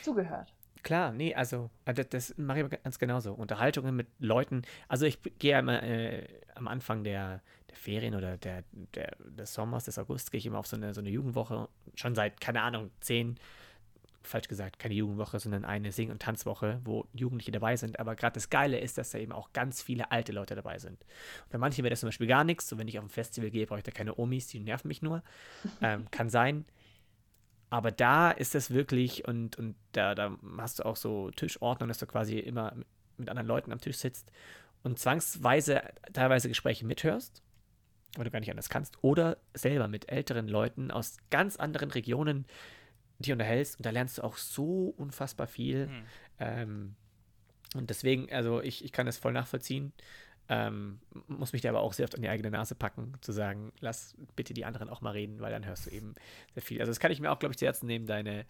zugehört. Klar, nee, also äh, das, das mache ich ganz genauso. Unterhaltungen mit Leuten. Also ich gehe immer äh, am Anfang der, der Ferien oder der, der, des Sommers, des August, gehe ich immer auf so eine, so eine Jugendwoche. Schon seit, keine Ahnung, zehn, falsch gesagt, keine Jugendwoche, sondern eine Sing- und Tanzwoche, wo Jugendliche dabei sind. Aber gerade das Geile ist, dass da eben auch ganz viele alte Leute dabei sind. Und bei manchen wäre das zum Beispiel gar nichts. So, wenn ich auf ein Festival gehe, brauche ich da keine Omis, die nerven mich nur. [laughs] Ähm, kann sein. Aber da ist es wirklich, und, und da, da hast du auch so Tischordnung, dass du quasi immer mit- mit anderen Leuten am Tisch sitzt und zwangsweise teilweise Gespräche mithörst, weil du gar nicht anders kannst, oder selber mit älteren Leuten aus ganz anderen Regionen die unterhältst und da lernst du auch so unfassbar viel. Hm. Ähm, und deswegen, also ich, ich kann das voll nachvollziehen. Ähm, muss mich da aber auch sehr oft an die eigene Nase packen, zu sagen, lass bitte die anderen auch mal reden, weil dann hörst du eben sehr viel. Also das kann ich mir auch, glaube ich, zu Herzen nehmen, deine,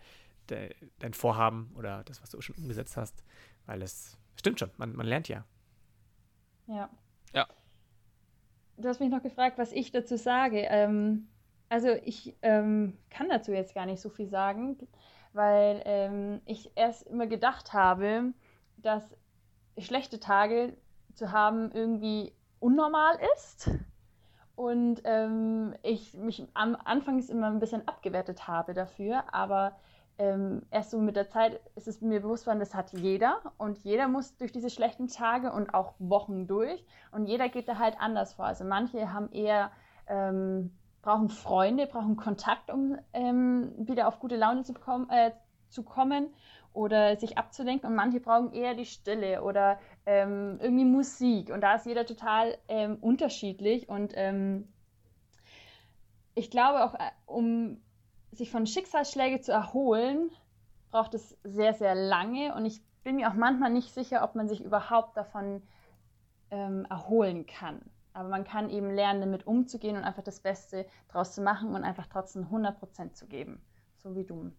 de, dein Vorhaben oder das, was du schon umgesetzt hast, weil es stimmt schon, man, man lernt ja. Ja. Ja. Du hast mich noch gefragt, was ich dazu sage. Ähm, also ich ähm, kann dazu jetzt gar nicht so viel sagen, weil ähm, ich erst immer gedacht habe, dass schlechte Tage zu haben irgendwie unnormal ist. Und ähm, ich mich am Anfangs immer ein bisschen abgewertet habe dafür, aber ähm, erst so mit der Zeit ist es mir bewusst worden, das hat jeder und jeder muss durch diese schlechten Tage und auch Wochen durch und jeder geht da halt anders vor. Also manche haben eher, ähm, brauchen Freunde, brauchen Kontakt, um ähm, wieder auf gute Laune zu, bekommen, äh, zu kommen oder sich abzulenken. Und manche brauchen eher die Stille oder ähm, irgendwie Musik. Und da ist jeder total ähm, unterschiedlich. Und ähm, ich glaube auch, äh, um sich von Schicksalsschlägen zu erholen, braucht es sehr, sehr lange. Und ich bin mir auch manchmal nicht sicher, ob man sich überhaupt davon ähm, erholen kann. Aber man kann eben lernen, damit umzugehen und einfach das Beste draus zu machen und einfach trotzdem 100% zu geben. So wie du.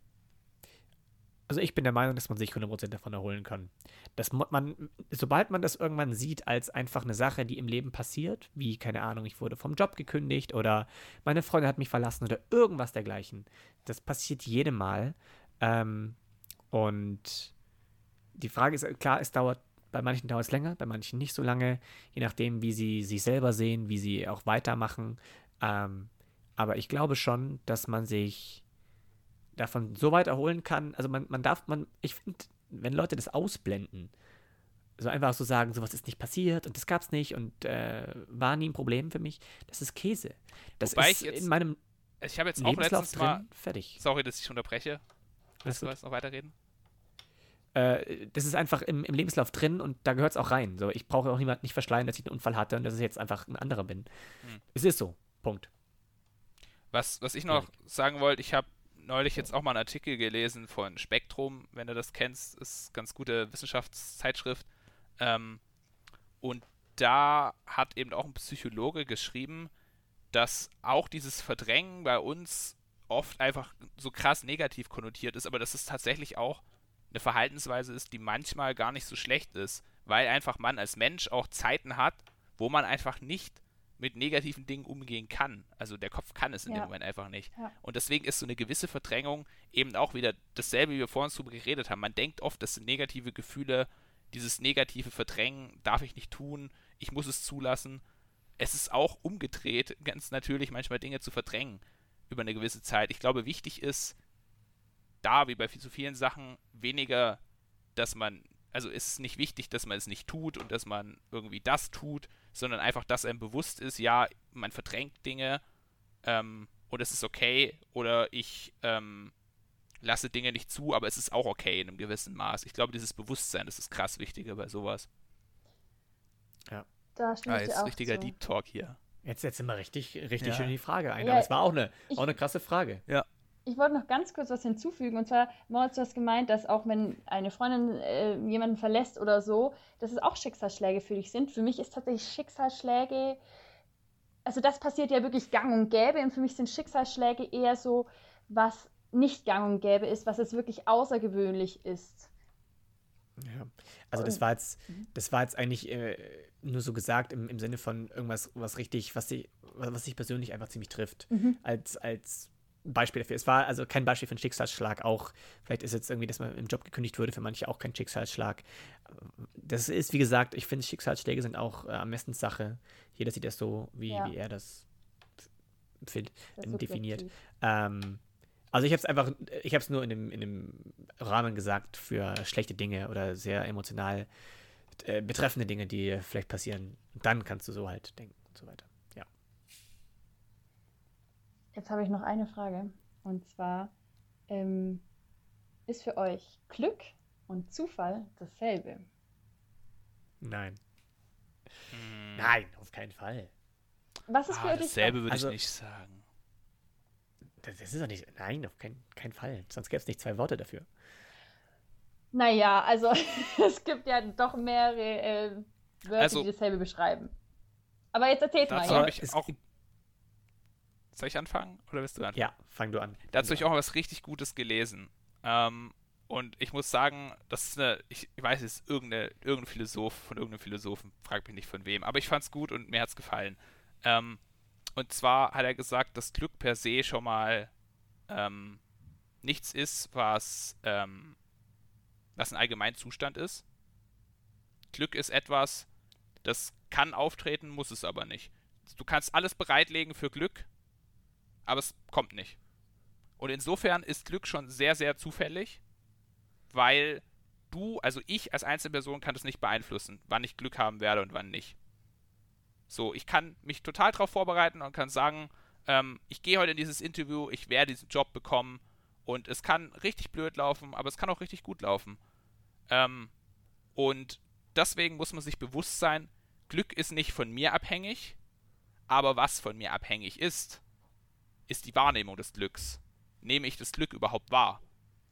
Also ich bin der Meinung, dass man sich 100% davon erholen kann. Dass man, sobald man das irgendwann sieht als einfach eine Sache, die im Leben passiert, wie, keine Ahnung, ich wurde vom Job gekündigt oder meine Freundin hat mich verlassen oder irgendwas dergleichen, das passiert jedem Mal. Ähm, und die Frage ist, klar, es dauert, bei manchen dauert es länger, bei manchen nicht so lange, je nachdem, wie sie sich selber sehen, wie sie auch weitermachen. Ähm, aber ich glaube schon, dass man sich davon so weit erholen kann. Also man, man darf, man, ich finde, wenn Leute das ausblenden, so einfach so sagen, sowas ist nicht passiert und das gab's nicht und äh, war nie ein Problem für mich, das ist Käse. Das Wobei ist ich jetzt in meinem Ich habe jetzt auch Lebenslauf letztens drin, mal. fertig. Sorry, dass ich unterbreche. Willst du jetzt noch weiterreden? Äh, das ist einfach im, im Lebenslauf drin und da gehört es auch rein. So, ich brauche auch niemand nicht verschleiern, dass ich einen Unfall hatte und dass ich jetzt einfach ein anderer bin. Hm. Es ist so. Punkt. Was, was ich noch sagen wollte, ich habe neulich jetzt auch mal einen Artikel gelesen von Spektrum, wenn du das kennst, ist ganz gute Wissenschaftszeitschrift. Ähm, und da hat eben auch ein Psychologe geschrieben, dass auch dieses Verdrängen bei uns oft einfach so krass negativ konnotiert ist, aber dass es tatsächlich auch eine Verhaltensweise ist, die manchmal gar nicht so schlecht ist, weil einfach man als Mensch auch Zeiten hat, wo man einfach nicht mit negativen Dingen umgehen kann. Also der Kopf kann es in ja. dem Moment einfach nicht. Ja. Und deswegen ist so eine gewisse Verdrängung eben auch wieder dasselbe, wie wir vorhin drüber geredet haben. Man denkt oft, das sind negative Gefühle, dieses negative Verdrängen darf ich nicht tun, ich muss es zulassen. Es ist auch umgedreht, ganz natürlich manchmal Dinge zu verdrängen über eine gewisse Zeit. Ich glaube, wichtig ist, da wie bei so vielen Sachen, weniger, dass man, also ist es nicht wichtig, dass man es nicht tut und dass man irgendwie das tut, sondern einfach, dass einem bewusst ist, ja, man verdrängt Dinge ähm, und es ist okay oder ich ähm, lasse Dinge nicht zu, aber es ist auch okay in einem gewissen Maß. Ich glaube, dieses Bewusstsein, das ist krass wichtiger bei sowas. Ja. Da ah, jetzt richtiger zu. Deep Talk hier. Jetzt setzen wir richtig, richtig ja. schön die Frage ein. Ja, aber es war auch eine, ich, auch eine krasse Frage. Ja. Ich wollte noch ganz kurz was hinzufügen. Und zwar, Moritz, du hast gemeint, dass auch wenn eine Freundin äh, jemanden verlässt oder so, dass es auch Schicksalsschläge für dich sind. Für mich ist tatsächlich Schicksalsschläge, also das passiert ja wirklich gang und gäbe. Und für mich sind Schicksalsschläge eher so, was nicht gang und gäbe ist, was es wirklich außergewöhnlich ist. Ja, also das war jetzt, mhm. das war jetzt eigentlich äh, nur so gesagt im, im Sinne von irgendwas, was richtig, was sich, was sich persönlich einfach ziemlich trifft. Mhm. Als, als Beispiel dafür. Es war also kein Beispiel für einen Schicksalsschlag, auch vielleicht ist jetzt irgendwie, dass man im Job gekündigt wurde, für manche auch kein Schicksalsschlag. Das ist, wie gesagt, ich finde, Schicksalsschläge sind auch äh, Sache. Jeder sieht das so, wie, ja. wie er das, find, das definiert. Ähm, also ich habe es einfach, ich habe es nur in dem, in dem Rahmen gesagt für schlechte Dinge oder sehr emotional äh, betreffende Dinge, die vielleicht passieren. dann kannst du so halt denken und so weiter. Jetzt habe ich noch eine Frage. Und zwar, ähm, ist für euch Glück und Zufall dasselbe? Nein. Hm. Nein, auf keinen Fall. Was ist ah, für euch dasselbe würde also, ich nicht sagen. Das, ist doch nicht. Nein, auf keinen, keinen Fall. Sonst gäbe es nicht zwei Worte dafür. Naja, also [laughs] es gibt ja doch mehrere äh, Wörter, also, die dasselbe beschreiben. Aber jetzt erzähl's mal. Ja. Ich auch, soll ich anfangen oder willst du anfangen? Ja, fang du an. Dazu habe ich auch was richtig Gutes gelesen. Ähm, und ich muss sagen, das ist eine, ich, ich weiß, es ist irgendeine, irgendein Philosoph von irgendeinem Philosophen, frag mich nicht von wem, aber ich fand es gut und mir hat es gefallen. Ähm, und zwar hat er gesagt, dass Glück per se schon mal ähm, nichts ist, was, ähm, was ein Allgemeinzustand ist. Glück ist etwas, das kann auftreten, muss es aber nicht. Du kannst alles bereitlegen für Glück, aber es kommt nicht. Und insofern ist Glück schon sehr, sehr zufällig, weil du, also ich als Einzelperson kann das nicht beeinflussen, wann ich Glück haben werde und wann nicht. So, ich kann mich total darauf vorbereiten und kann sagen, ähm, ich gehe heute in dieses Interview, ich werde diesen Job bekommen und es kann richtig blöd laufen, aber es kann auch richtig gut laufen. Ähm, und deswegen muss man sich bewusst sein, Glück ist nicht von mir abhängig, aber was von mir abhängig ist, ist die Wahrnehmung des Glücks. Nehme ich das Glück überhaupt wahr?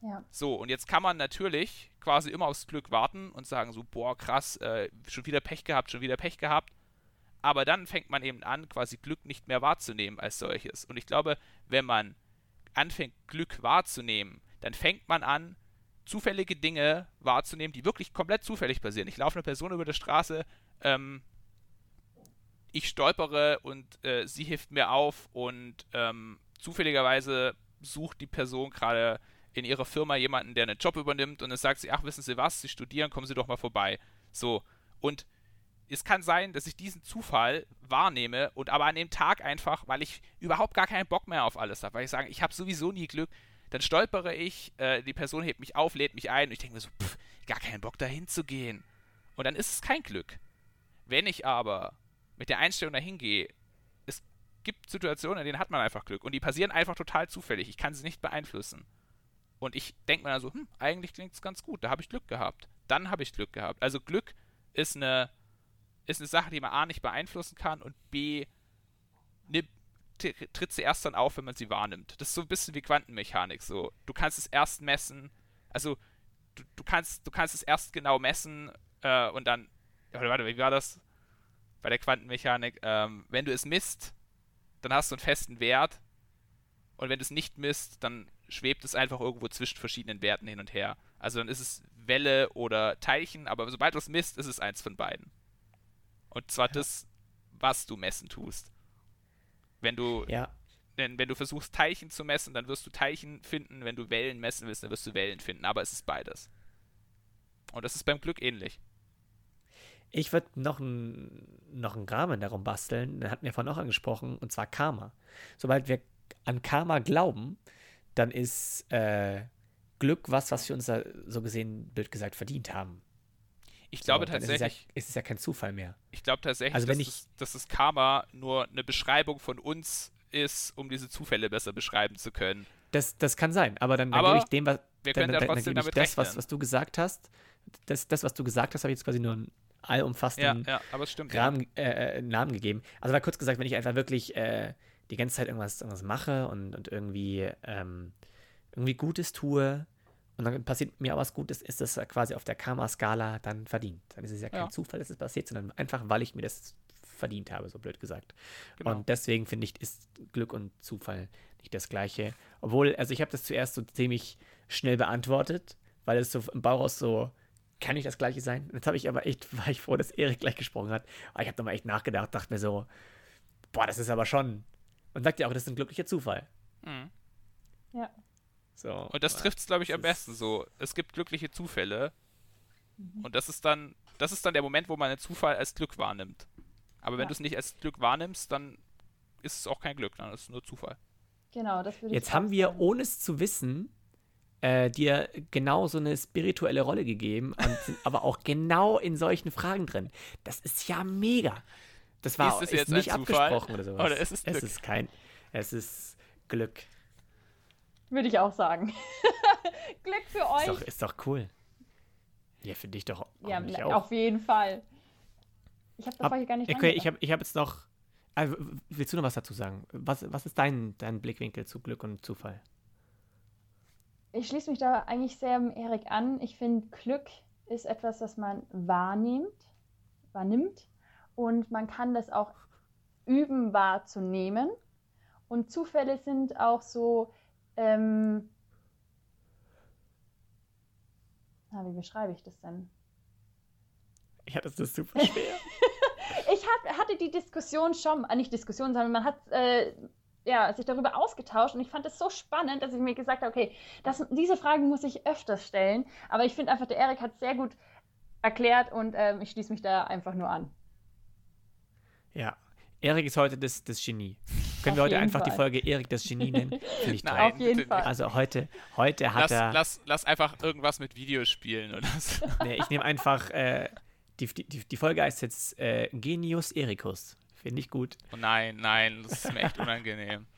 Ja. So, und jetzt kann man natürlich quasi immer aufs Glück warten und sagen so, boah, krass, äh, schon wieder Pech gehabt, schon wieder Pech gehabt aber dann fängt man eben an, quasi Glück nicht mehr wahrzunehmen als solches. Und ich glaube, wenn man anfängt, Glück wahrzunehmen, dann fängt man an, zufällige Dinge wahrzunehmen, die wirklich komplett zufällig passieren. Ich laufe eine Person über der Straße, ähm, ich stolpere und äh, sie hilft mir auf und ähm, zufälligerweise sucht die Person gerade in ihrer Firma jemanden, der einen Job übernimmt und dann sagt sie, ach, wissen Sie was, Sie studieren, kommen Sie doch mal vorbei. So. Und es kann sein, dass ich diesen Zufall wahrnehme und aber an dem Tag einfach, weil ich überhaupt gar keinen Bock mehr auf alles habe, weil ich sage, ich habe sowieso nie Glück, dann stolpere ich, äh, die Person hebt mich auf, lädt mich ein und ich denke mir so, pff, gar keinen Bock dahin zu gehen. Und dann ist es kein Glück. Wenn ich aber mit der Einstellung dahin gehe, es gibt Situationen, in denen hat man einfach Glück und die passieren einfach total zufällig. Ich kann sie nicht beeinflussen. Und ich denke mir dann so, hm, eigentlich klingt es ganz gut, da habe ich Glück gehabt. Dann habe ich Glück gehabt. Also Glück ist eine ist eine Sache, die man A nicht beeinflussen kann und B ne, tritt sie erst dann auf, wenn man sie wahrnimmt. Das ist so ein bisschen wie Quantenmechanik. So, du kannst es erst messen, also du, du kannst, du kannst es erst genau messen äh, und dann, warte, warte, wie war das bei der Quantenmechanik? Ähm, wenn du es misst, dann hast du einen festen Wert und wenn du es nicht misst, dann schwebt es einfach irgendwo zwischen verschiedenen Werten hin und her. Also dann ist es Welle oder Teilchen, aber sobald du es misst, ist es eins von beiden. Und zwar ja. das, was du messen tust. Wenn du, Ja, denn wenn du versuchst, Teilchen zu messen, dann wirst du Teilchen finden. Wenn du Wellen messen willst, dann wirst du Wellen finden. Aber es ist beides. Und das ist beim Glück ähnlich. Ich würde noch einen noch einen Rahmen darum basteln, den hatten wir vorhin auch angesprochen, und zwar Karma. Sobald wir an Karma glauben, dann ist äh, Glück was, was wir uns da so gesehen, blöd gesagt, verdient haben. Ich glaube so, dann tatsächlich, Ist es, ja, ist es ja kein Zufall mehr. ich glaube tatsächlich, Also wenn dass, ich- es, dass das Karma nur eine Beschreibung von uns ist, um diese Zufälle besser beschreiben zu können. Das, das kann sein, aber dann, dann Aber gebe ich dem, was, Wir dann, können dann, dann trotzdem gebe ich das, was, was du gesagt hast. Das, das, was du gesagt hast, habe ich jetzt quasi nur allumfassenden Ja, ja. Rahmen, äh, äh, Namen gegeben. Also war kurz gesagt, wenn ich einfach wirklich äh, die ganze Zeit irgendwas, irgendwas mache und, und irgendwie, ähm, irgendwie Gutes tue und dann passiert mir auch was Gutes, ist das quasi auf der Karma-Skala dann verdient. Dann ist es ja kein Ja. Zufall, dass es passiert, sondern einfach, weil ich mir das verdient habe, so blöd gesagt. Genau. Und deswegen finde ich, ist Glück und Zufall nicht das Gleiche. Obwohl, also ich habe das zuerst so ziemlich schnell beantwortet, weil es so im Bauch aus so, kann nicht das Gleiche sein? Jetzt habe ich aber echt, [laughs] war ich froh, dass Erik gleich gesprochen hat. Aber ich habe nochmal echt nachgedacht, dachte mir so, boah, das ist aber schon. Und sagt ja auch, das ist ein glücklicher Zufall. Mhm. Ja. So. Und das trifft es, glaube ich, am besten so. Es gibt glückliche Zufälle. Mhm. Und das ist dann, das ist dann der Moment, wo man einen Zufall als Glück wahrnimmt. Aber wenn Ja. du es nicht als Glück wahrnimmst, dann ist es auch kein Glück, dann ist es nur Zufall. Genau, das würde ich Jetzt haben wir, ohne es zu wissen, äh, dir genau so eine spirituelle Rolle gegeben und sind aber auch genau in solchen Fragen drin. Das ist ja mega. Das war Ist es ist jetzt nicht abgesprochen oder sowas. oder ist es Es Glück? ist kein, es ist Glück. Würde ich auch sagen. [laughs] Glück für Ist euch. doch, ist doch cool. Ja, für dich doch ja, auch. auf jeden Fall. Ich habe das Ab- vorher gar nicht Okay, ich angedacht. habe ich hab jetzt noch. Also, willst du noch was dazu sagen? Was, was ist dein, dein Blickwinkel zu Glück und Zufall? Ich schließe mich da eigentlich sehr Erik an. Ich finde, Glück ist etwas, das man wahrnimmt, wahrnimmt und man kann das auch üben wahrzunehmen. Und Zufälle sind auch so, ähm, na, wie beschreibe ich das denn? Ja, das ist super schwer. [laughs] Ich hat, hatte die Diskussion schon, äh, nicht Diskussion, sondern man hat äh, ja, sich darüber ausgetauscht und ich fand es so spannend, dass ich mir gesagt habe, okay, das, diese Fragen muss ich öfters stellen, aber ich finde einfach, der Erik hat es sehr gut erklärt und ähm, ich schließe mich da einfach nur an. ja. Erik ist heute das, das Genie. Können Auf wir heute einfach die Fall. Folge Erik das Genie nennen? [laughs] Nein, Auf jeden bitte Fall. Also heute, heute hat Lass, er. lass, lass einfach irgendwas mit Videospielen oder so. Nee, ich nehme einfach. Äh, die, die, die Folge heißt jetzt äh, Genius Ericus. Finde ich gut. Oh nein, nein, das ist mir echt unangenehm. [laughs]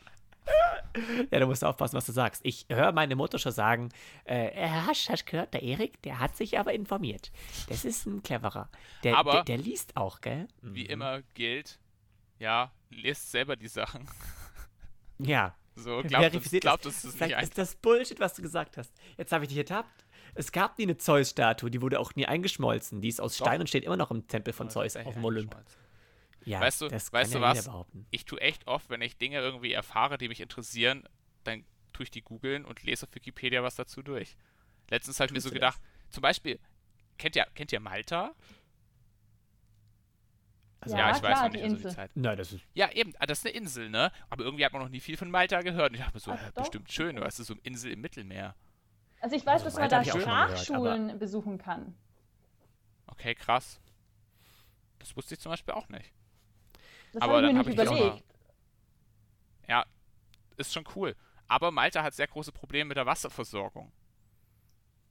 Ja, du musst aufpassen, was du sagst. Ich höre meine Mutter schon sagen, äh, hast, hast gehört, der Erik, der hat sich aber informiert. Das ist ein cleverer. Der, Aber- der, der liest auch, gell? Wie Mhm. immer gilt, ja, lest selber die Sachen. [laughs] Ja. So, glaubt Verifiziert glaubt das. das Vielleicht nicht ist das Bullshit, was du gesagt hast. Jetzt habe ich dich ertappt. Es gab nie eine Zeus-Statue, die wurde auch nie eingeschmolzen. Die ist aus Doch. Stein und steht immer noch im Tempel von Oh, Zeus ist auf dem Olymp. Ja, Weißt du- das weißt kann du ja was? Ich tue echt oft, wenn ich Dinge irgendwie erfahre, die mich interessieren, dann tue ich die googeln und lese auf Wikipedia was dazu durch. Letztens habe ich mir so gedacht, zum Beispiel, kennt ihr, kennt ihr Malta? Also, Ja, ich weiß klar, noch nicht die mehr so die Insel. Zeit. Nein, das ist. Ja, eben, ah, das ist eine Insel, ne? Aber irgendwie hat man noch nie viel von Malta gehört. Und ich dachte mir so, Ach, hä, doch? bestimmt schön, weißt du, so eine Insel im Mittelmeer. Also ich weiß, Also dass man da ich mal gehört, Sprachschulen besuchen kann. Okay, krass. Das wusste ich zum Beispiel auch nicht. Das Aber habe ich dann mir hab mich auch überlegt. Ja, ist schon cool. Aber Malta hat sehr große Probleme mit der Wasserversorgung.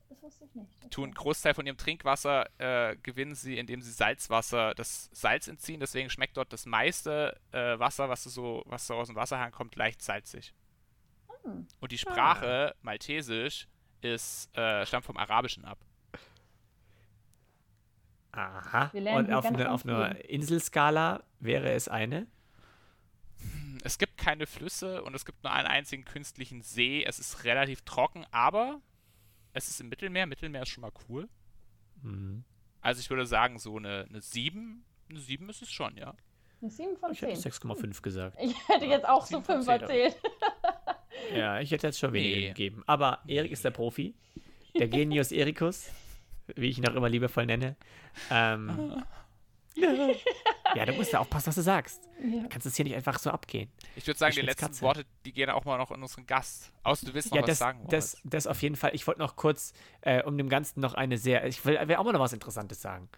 Das wusste ich nicht. Okay. tun einen Großteil von ihrem Trinkwasser äh, gewinnen sie, indem sie Salzwasser, das Salz entziehen. Deswegen schmeckt dort das meiste äh, Wasser, was so, was so aus dem Wasserhahn kommt, leicht salzig. Hm. Und die Sprache Maltesisch ist äh, stammt vom Arabischen ab. Aha. Und auf, eine, auf einer. Inselskala wäre es eine. Es gibt keine Flüsse und es gibt nur einen einzigen künstlichen See. Es ist relativ trocken, aber es ist im Mittelmeer. Mittelmeer ist schon mal cool. Mhm. Also ich würde sagen, so eine, eine 7. Eine 7 ist es schon, ja. Eine 7 von Ich hätte 10. 6,5 gesagt. Ich hätte jetzt auch so Sieben von 5 zehn, erzählt. Ja, ich hätte jetzt schon weniger Nee. gegeben. Aber Erik ist der Profi. Der Genius Ericus, wie ich ihn auch immer liebevoll nenne. Ähm, [laughs] Ja, du musst ja aufpassen, was du sagst. Ja. Du kannst es hier nicht einfach so abgehen. Ich würde sagen, Ich die letzten Katze. Worte, die gehen auch mal noch in unseren Gast. Außer du willst noch Ja, was das, sagen das, Moritz. das auf jeden Fall. Ich wollte noch kurz, äh, um dem Ganzen noch eine sehr, ich will, will auch mal noch was Interessantes sagen.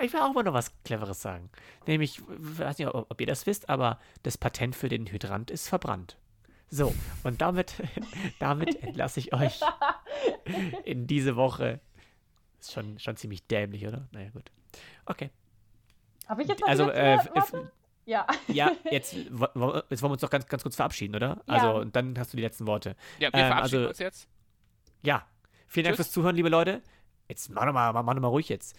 Ich will auch mal noch was Cleveres sagen. Nämlich, ich weiß nicht, ob, ob ihr das wisst, aber das Patent für den Hydrant ist verbrannt. So, und damit, [laughs] damit entlasse ich euch [laughs] in diese Woche. Ist schon, schon ziemlich dämlich, oder? Naja, gut. Okay. Habe ich jetzt noch Also, äh? Ja. ja, [laughs] jetzt, jetzt wollen wir uns doch ganz, ganz kurz verabschieden, oder? Ja. Also, und dann hast du die letzten Worte. Ja, wir ähm, verabschieden also- uns jetzt. Ja, vielen Dank Tschüss. fürs Zuhören, liebe Leute. Jetzt mach doch mal, mach doch mal ruhig jetzt.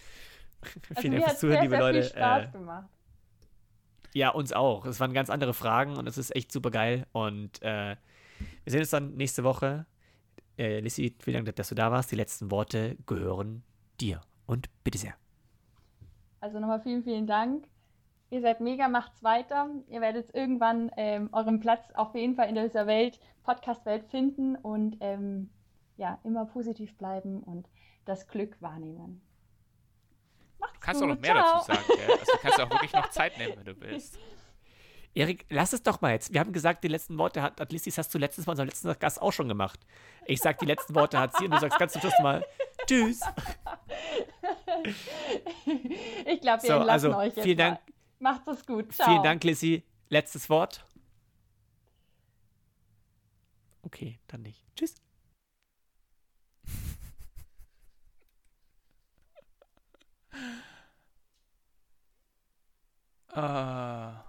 [laughs] Also vielen Dank fürs Zuhören, sehr, liebe sehr Leute. viel Spaß Äh, gemacht. ja, uns auch. Es waren ganz andere Fragen und es ist echt super geil. Und äh, wir sehen uns dann nächste Woche. Äh, Lissy, vielen Dank, dass du da warst. Die letzten Worte gehören dir. Und bitte sehr. Also nochmal vielen, vielen Dank. Ihr seid mega, macht's weiter. Ihr werdet irgendwann ähm, euren Platz auf jeden Fall in dieser Welt, Podcast-Welt finden und ähm, ja, immer positiv bleiben und das Glück wahrnehmen. Macht's Du kannst gut. auch noch mehr Ciao. dazu sagen, gell? Also du kannst auch wirklich noch Zeit nehmen, wenn du [laughs] willst. Erik, lass es doch mal jetzt. Wir haben gesagt, die letzten Worte hat, Lissy, das hast du letztens bei unserem letzten Gast auch schon gemacht. Ich sag, die letzten Worte hat sie und du sagst ganz zum Schluss mal Tschüss. Ich glaube, wir So, entlassen also, euch jetzt vielen Dank. mal. Macht es gut. Ciao. Vielen Dank, Lissy. Letztes Wort. Okay, dann nicht. Tschüss. [laughs] Ah.